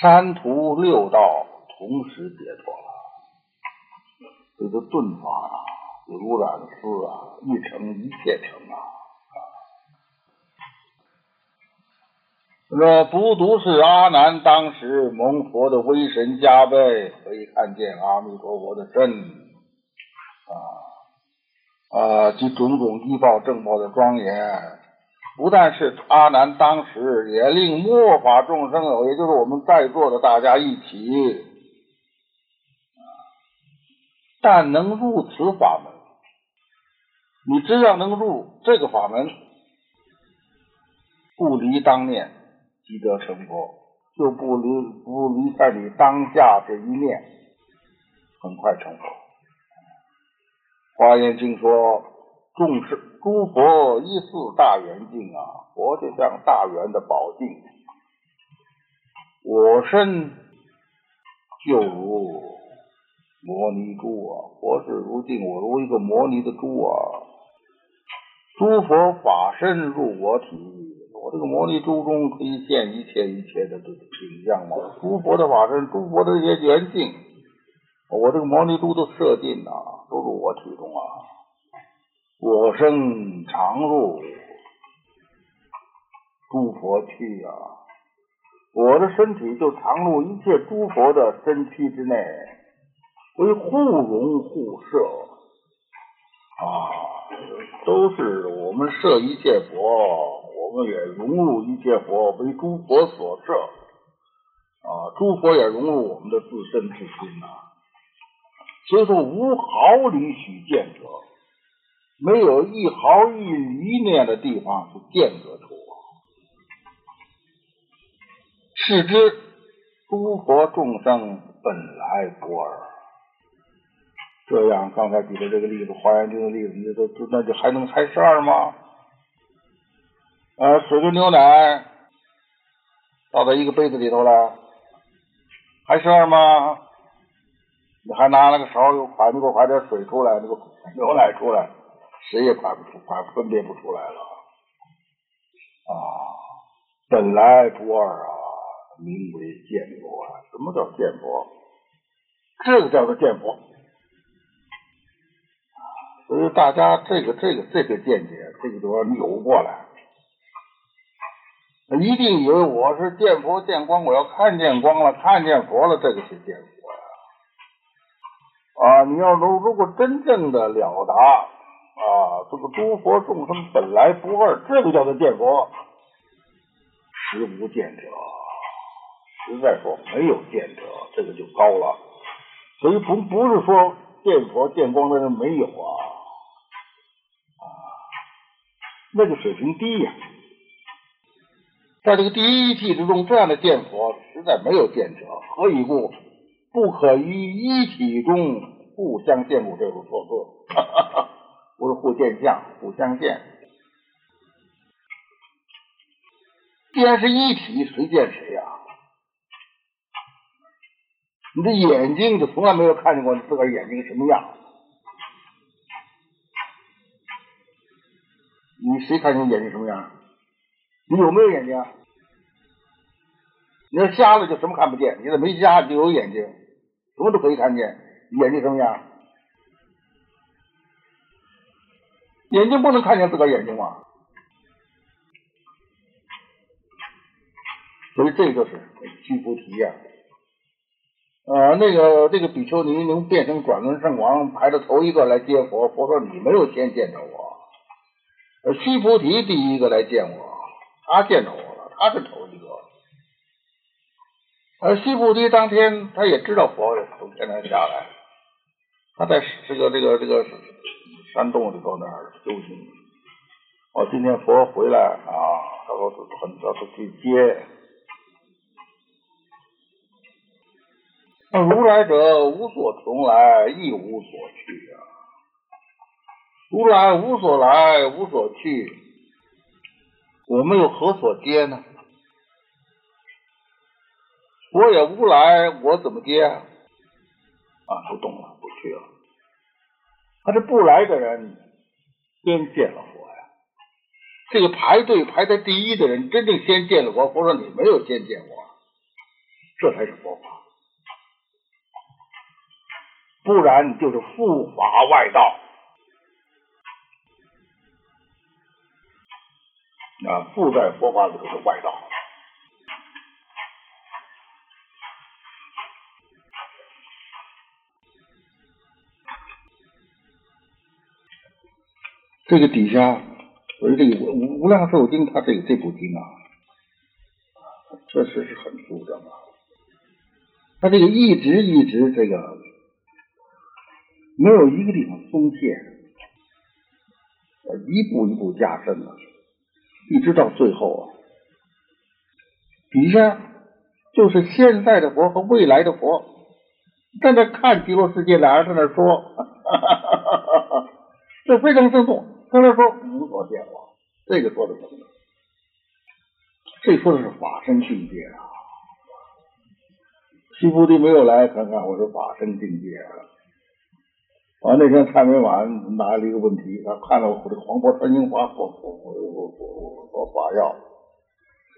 S1: 三途六道同时解脱了，这个顿法啊，如染丝啊，一成一切成啊。这不独是阿难当时蒙佛的威神加倍，可以看见阿弥陀佛的身啊及种种依报正报的庄严，不但是阿难当时，也令末法众生，也就是我们在座的大家一起，但能入此法门，你只要能入这个法门，不离当念。即得成佛，就不离不离开你当下这一念，很快成佛。华严经说，众生诸佛依似大圆镜啊，佛就像大圆的宝镜，我身就如摩尼珠啊，佛是如镜，我如一个摩尼的珠啊，诸佛法身入我体。我这个摩尼珠中可以现一切一切的这个景象嘛？诸佛的法身，诸佛的这些圆镜，我这个摩尼珠都射进呐，都入我体中啊。我身常入诸佛去啊，我的身体就常入一切诸佛的身躯之内，为互融互摄啊，都是我们摄一切佛。我们也融入一切佛，为诸佛所摄啊！诸佛也融入我们的自身自心呐。所以说，无毫厘许见者，没有一毫一厘念的地方是见者处。是之，诸佛众生本来不二。这样，刚才举的这个例子，《华严经》的例子，你说那就还能还是二吗？呃，水跟牛奶倒在一个杯子里头了，还是二吗？你还拿了个勺又㧟，你给我㧟点水出来，那个牛奶出来，谁也㧟不出，㧟分辨不出来了。啊，本来不二啊，名为见佛。什么叫见佛？这个叫做见佛。所以大家这个这个这个见解，这个都要扭过来。一定以为我是见佛见光，我要看见光了，看见佛了，这个是见佛！啊，你要如如果真正的了达啊，这个诸佛众生本来不二，这个叫做见佛，实无见者。实在说没有见者，这个就高了。所以不不是说见佛见光的人没有啊，啊，那个水平低呀。在这个第一季之中，这样的见佛实在没有见者。何以故？不可于一体中互相见故，这种错字，不是互见相，互相见。既然是一体，谁见谁呀？你的眼睛就从来没有看见过你自个儿眼睛什么样。你谁看见眼睛什么样？你有没有眼睛？你要瞎了就什么看不见，你这没瞎就有眼睛，什么都可以看见。眼睛什么样？眼睛不能看见自个眼睛吗？所以这就是须菩提呀。呃，那个这个比丘尼能变成转轮圣王，排着头一个来接佛，佛说你没有先见着我，须菩提第一个来见我。他见着我了，他是头一。而西菩提当天，他也知道佛从天上下来，他在这个这个这个山洞里头那儿修行。哦，今天佛回来啊，他说很他去接。那如来者无所从来，亦无所去啊。如来无所来，无所去。我们又何所接呢？我也无来，我怎么接啊？啊，不动了，不去了。他这不来的人先见了佛呀。这个排队排在第一的人，真正先见了佛，佛说你没有先见我，这才是佛法。不然就是复法外道啊，附在佛法里头的外道。这个底下，所以这个《无无量寿经》，它这个这部经啊，确实是很殊胜啊。它这个一直一直这个没有一个地方松懈，一步一步加深啊，一直到最后啊，底下就是现在的佛和未来的佛在那看极乐世界，俩人在那说，哈哈哈这非常生动。刚才说无所见我，这个说的什么？这说的是法身境界啊。西菩提没有来看看，我说法身境界啊。完那天蔡美晚拿了一个问题，他看了我这黄波传经法佛佛佛佛佛法要，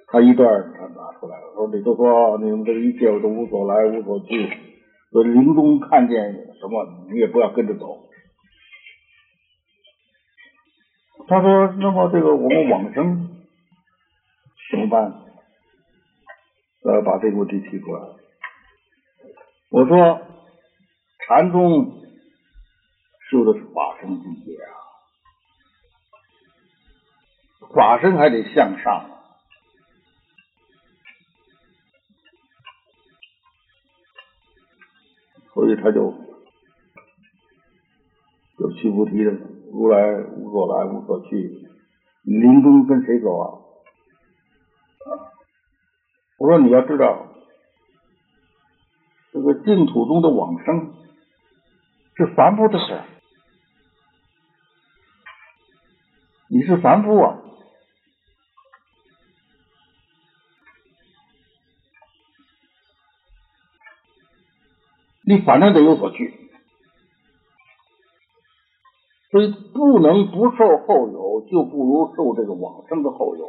S1: 他一段他拿出来了，说你都说你们这一切我都无所来无所去，说临终看见什么，你也不要跟着走。他说：“那么这个我们往生怎么办？呃，把这个问题提出来。我说，禅宗修的是法身境界啊，法身还得向上，所以他就有七菩提的。”如来无所来无所去，临终跟谁走啊？我说你要知道，这个净土中的往生是凡夫的事，你是凡夫啊，你反正得有所去。所以不能不受后有，就不如受这个往生的后有。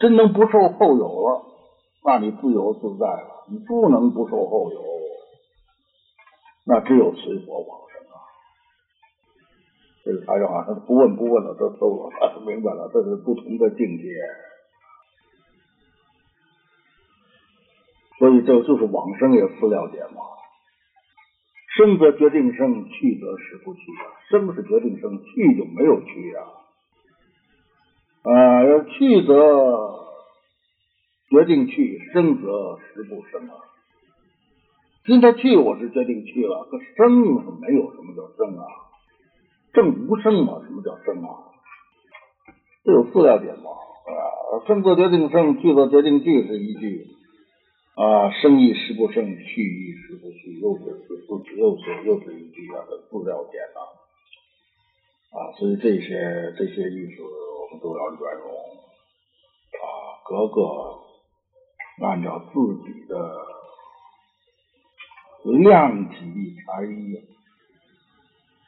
S1: 真能不受后有了，那你自由自在了。你不能不受后有，那只有随佛往生啊。这个他就好像不问不问了，都都明白了，这是不同的境界。所以这就是往生也是了解嘛。生则决定生，去则实不去。生是决定生，去就没有去啊。啊，要去则决定去，生则实不生啊。今天去我是决定去了，可生是没有什么叫生啊？正无生嘛，什么叫生啊？这有四要点嘛啊，生则决定生，去则决定去是一句。啊，生亦时不生，去亦时不去，又是不又是又是一句啊，资料点呐。啊，所以这些这些意思我们都要圆融啊，各个按照自己的量体裁衣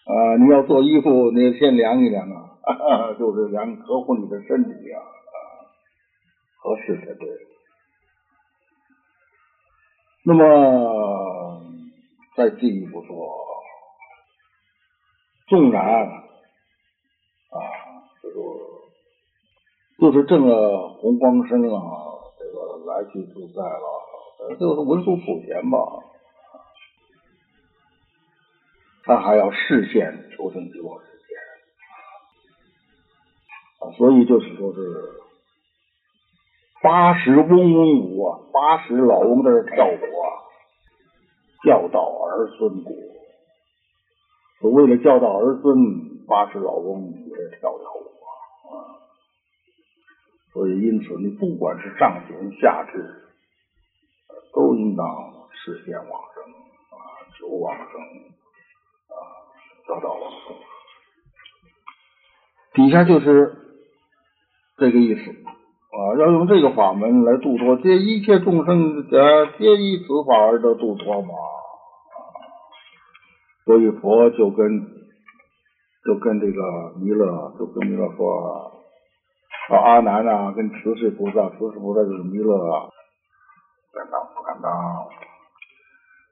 S1: 啊，你要做衣服，你先量一量啊，就是量合乎你的身体啊，合适才对。那么再进一步说，纵然啊，这个就是挣了红光身啊，这个来去自在了，就是文殊普贤吧，他还要视现求生极乐世界啊，所以就是说是。八十嗡嗡舞啊，八十老翁在这跳舞啊，教导儿孙故。为了教导儿孙，八十老翁也跳跳舞啊。所以，因此你不管是上贤下智，都应当实现往生啊，求往生啊，得到往生。底下就是这个意思。
S2: 啊，要用这个法门来度脱，皆一切众生呃，皆依此法而得度脱嘛。所以佛就跟就跟这个弥勒，就跟弥勒说啊，阿难呐，跟慈氏菩萨，慈氏菩萨就是弥勒，不敢当不敢当。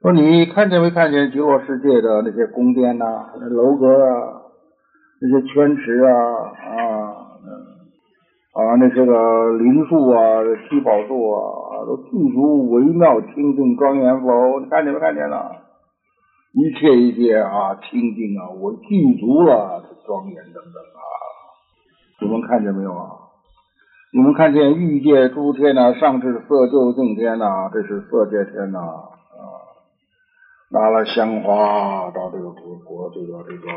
S2: 说你看见没看见极乐世界的那些宫殿呐、那楼阁啊，那些泉池啊啊啊那些个灵树啊、七宝树啊，都具足微妙清净庄严否？你看见没看见呢？一切一切啊，清净啊，我具足了庄严等等啊，你们看见没有啊？你们看见欲界诸天呐、上至色究竟天呐、这是色界天呐啊，拿了香花到这个国国这个这个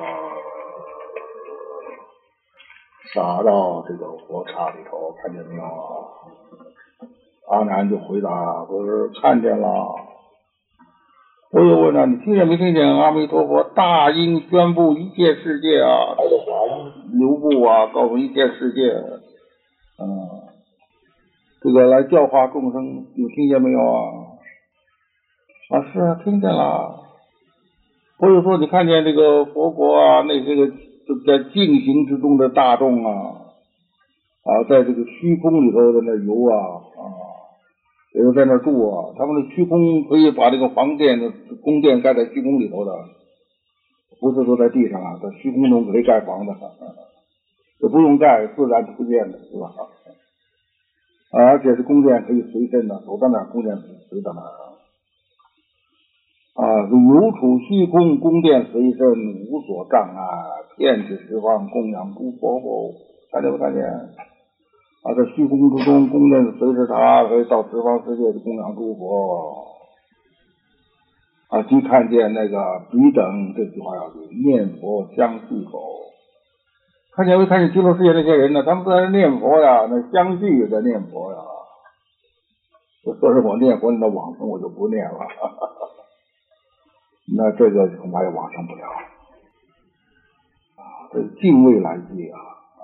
S2: 撒到这个火叉里头，看见没有啊？阿难就回答，我说看见了。我又问了，你听见没听见？阿弥陀佛大音宣布一切世界啊，他的法音流布啊，告诉一切世界，嗯，这个来教化众生，有听见没有啊？啊，是啊，听见了。我有说，你看见这个佛国啊，那这个就在进行之中的大众啊，啊，在这个虚空里头在那游啊啊。也就在那住啊，他们的虚空可以把这个房殿的宫殿盖在虚空里头的，不是说在地上啊，在虚空中可以盖房的，也不用盖，自然出现的，是吧？而且是宫殿可以随身的，走到哪儿宫殿随到哪儿啊，如处虚空，宫殿随身，无所障碍，遍体十方供养诸佛佛，看见没看见？啊，在虚空之中，宫殿随着他可以到十方世界去供养诸佛。啊，即看见那个彼等这句话要紧，念佛相续否？看见没看见极乐世界那些人呢？他们都在念佛呀，那相续在念佛呀。我说是我念佛，那往生我就不念了。那这个恐怕也完成不了。啊，这敬畏来记啊。啊，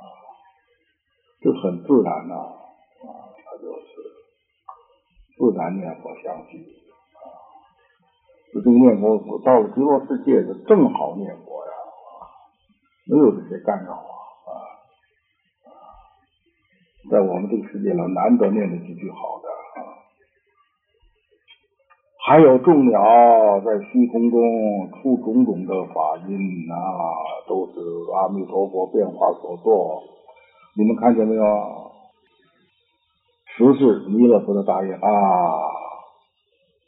S2: 这很自然的啊，他就是自然念佛相续啊，这个念佛到了极乐世界就正好念佛呀，没有这些干扰啊啊，在我们这个世界上难得念的几句好的，还有众鸟在虚空中出种种的法音啊，都是阿弥陀佛变化所作。你们看见没有？十是弥勒佛的大愿啊，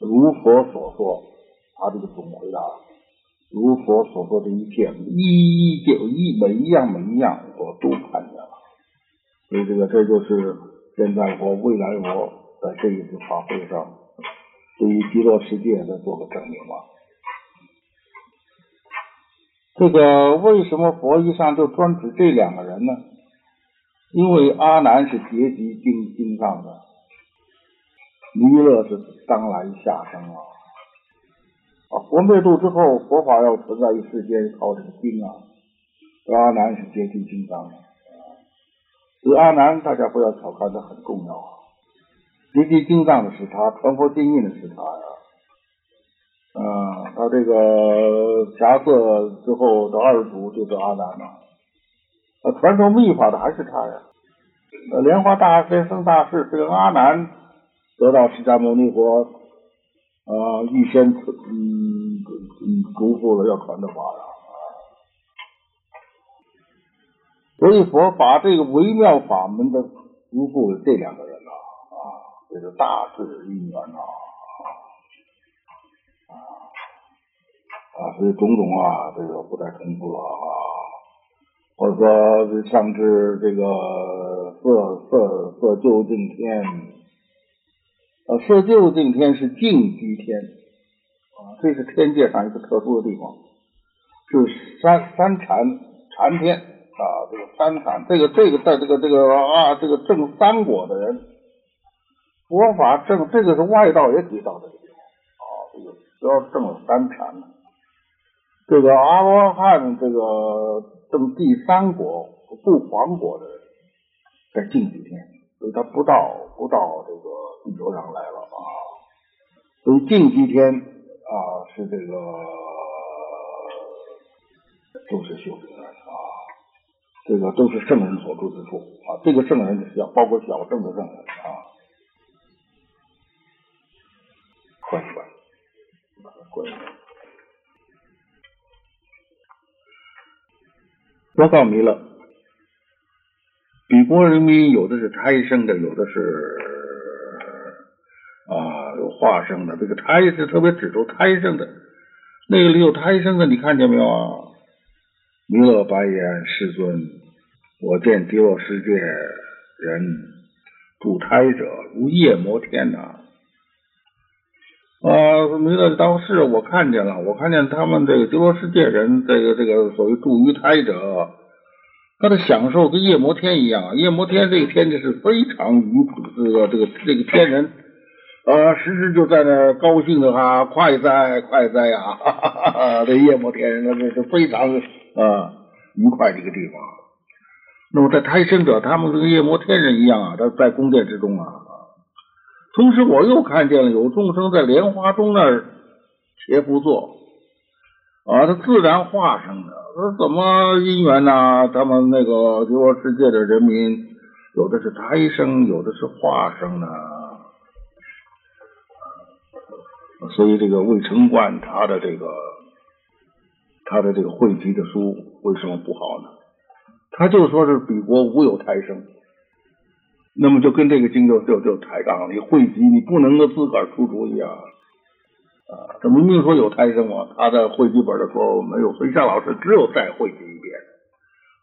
S2: 如佛所说，他这个总回答，如佛所说的一切，一一就一每一样每一样，我都看见了。所以这个这就是现在我、未来我在这一次法会上，对于极乐世界在做个证明嘛。这个为什么佛一上就专指这两个人呢？因为阿难是结集经经上的，弥勒是当来下生啊。啊，佛灭度之后，佛法要存在于世间，靠这个经啊。阿难是结集经上的，所以阿难大家不要小看，这很重要啊。结集经上的是他，传佛经印的是他呀。嗯，他这个霞色之后的二祖就是阿难嘛。传授秘法的还是他呀。呃，莲花大师生大士这个阿难得到释迦牟尼佛啊预先嗯嗯嘱咐了要传的法呀。所以佛把这个微妙法门的嘱咐给这两个人，这个大智因缘呐啊啊，所以种种啊，这个不再重复了啊。或者说上至这个色色色究竟天，呃，色究竟天是净居天啊，这是天界上一个特殊的地方，是三三禅禅天啊，这个三禅，这个这个在这个这个啊，这个正三果的人，佛法正这个是外道也可以到这个地方啊，这个只要证了三禅，这个阿罗汉这个。证第三果不黄果的，在近几天所以他不到不到这个地球上来了啊。所以近几天啊是这个都是修行人啊，这个都是圣人所住之处啊。这个圣人要包括小圣的圣人啊，我告弥勒，比国人民有的是胎生的，有的是啊有化生的。这个胎是特别指出胎生的，那个里有胎生的，你看见没有啊？弥勒白言：世尊，我见极乐世界人助胎者如夜摩天呐。弥勒当时我看见了，我看见他们这个极乐世界人，这个这个所谓助于胎者，他的享受跟夜摩天一样。夜摩天这个天气是非常愉这个这个这个天人啊，时时就在那高兴的哈，快哉快哉啊！哈哈哈哈这夜摩天人那是非常啊愉快的一个地方。那么在胎生者，他们跟夜摩天人一样啊，他在宫殿之中啊。同时，我又看见了有众生在莲花中那儿切不坐啊，他自然化生的。说怎么因缘呢？他们那个极乐世界的人民，有的是胎生，有的是化生呢。所以这个魏成冠他的这个他的这个汇集的书为什么不好呢？他就说是比国无有胎生。那么就跟这个经就就就抬杠了，你汇集你不能够自个儿出主意啊啊！这明明说有胎生嘛，他在汇集本的时候没有，所以夏老师只有再汇集一遍，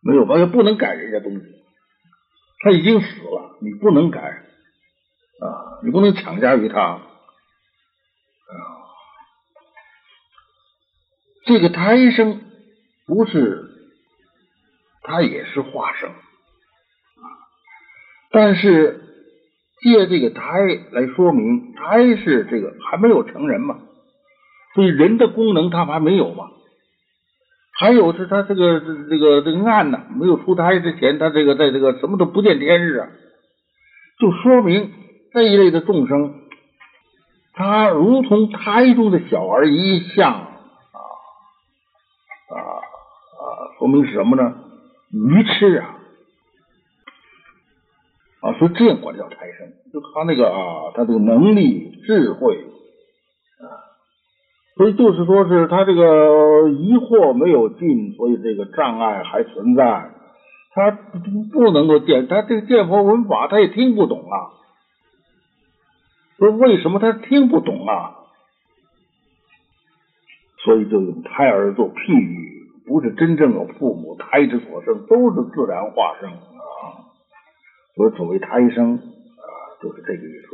S2: 没有，完全不能改人家东西，他已经死了，你不能改啊，你不能强加于他啊。这个胎生不是，他也是化生。但是借这个胎来说明，胎是这个还没有成人嘛，所以人的功能他还没有嘛。还有是他这个这个这个案呢，没有出胎之前，他这个在这个什么都不见天日啊，就说明这一类的众生，他如同胎中的小儿一样啊啊啊，说明什么呢？愚痴啊！啊，所以这样管叫胎生，就他那个啊，他这个能力、智慧啊，所以就是说是他这个疑惑没有尽，所以这个障碍还存在，他不能够见，他这个见佛闻法，他也听不懂啊。说为什么他听不懂啊？所以就用胎儿做譬喻，不是真正的父母胎之所生，都是自然化生。所以，所谓胎生啊，就是这个意思。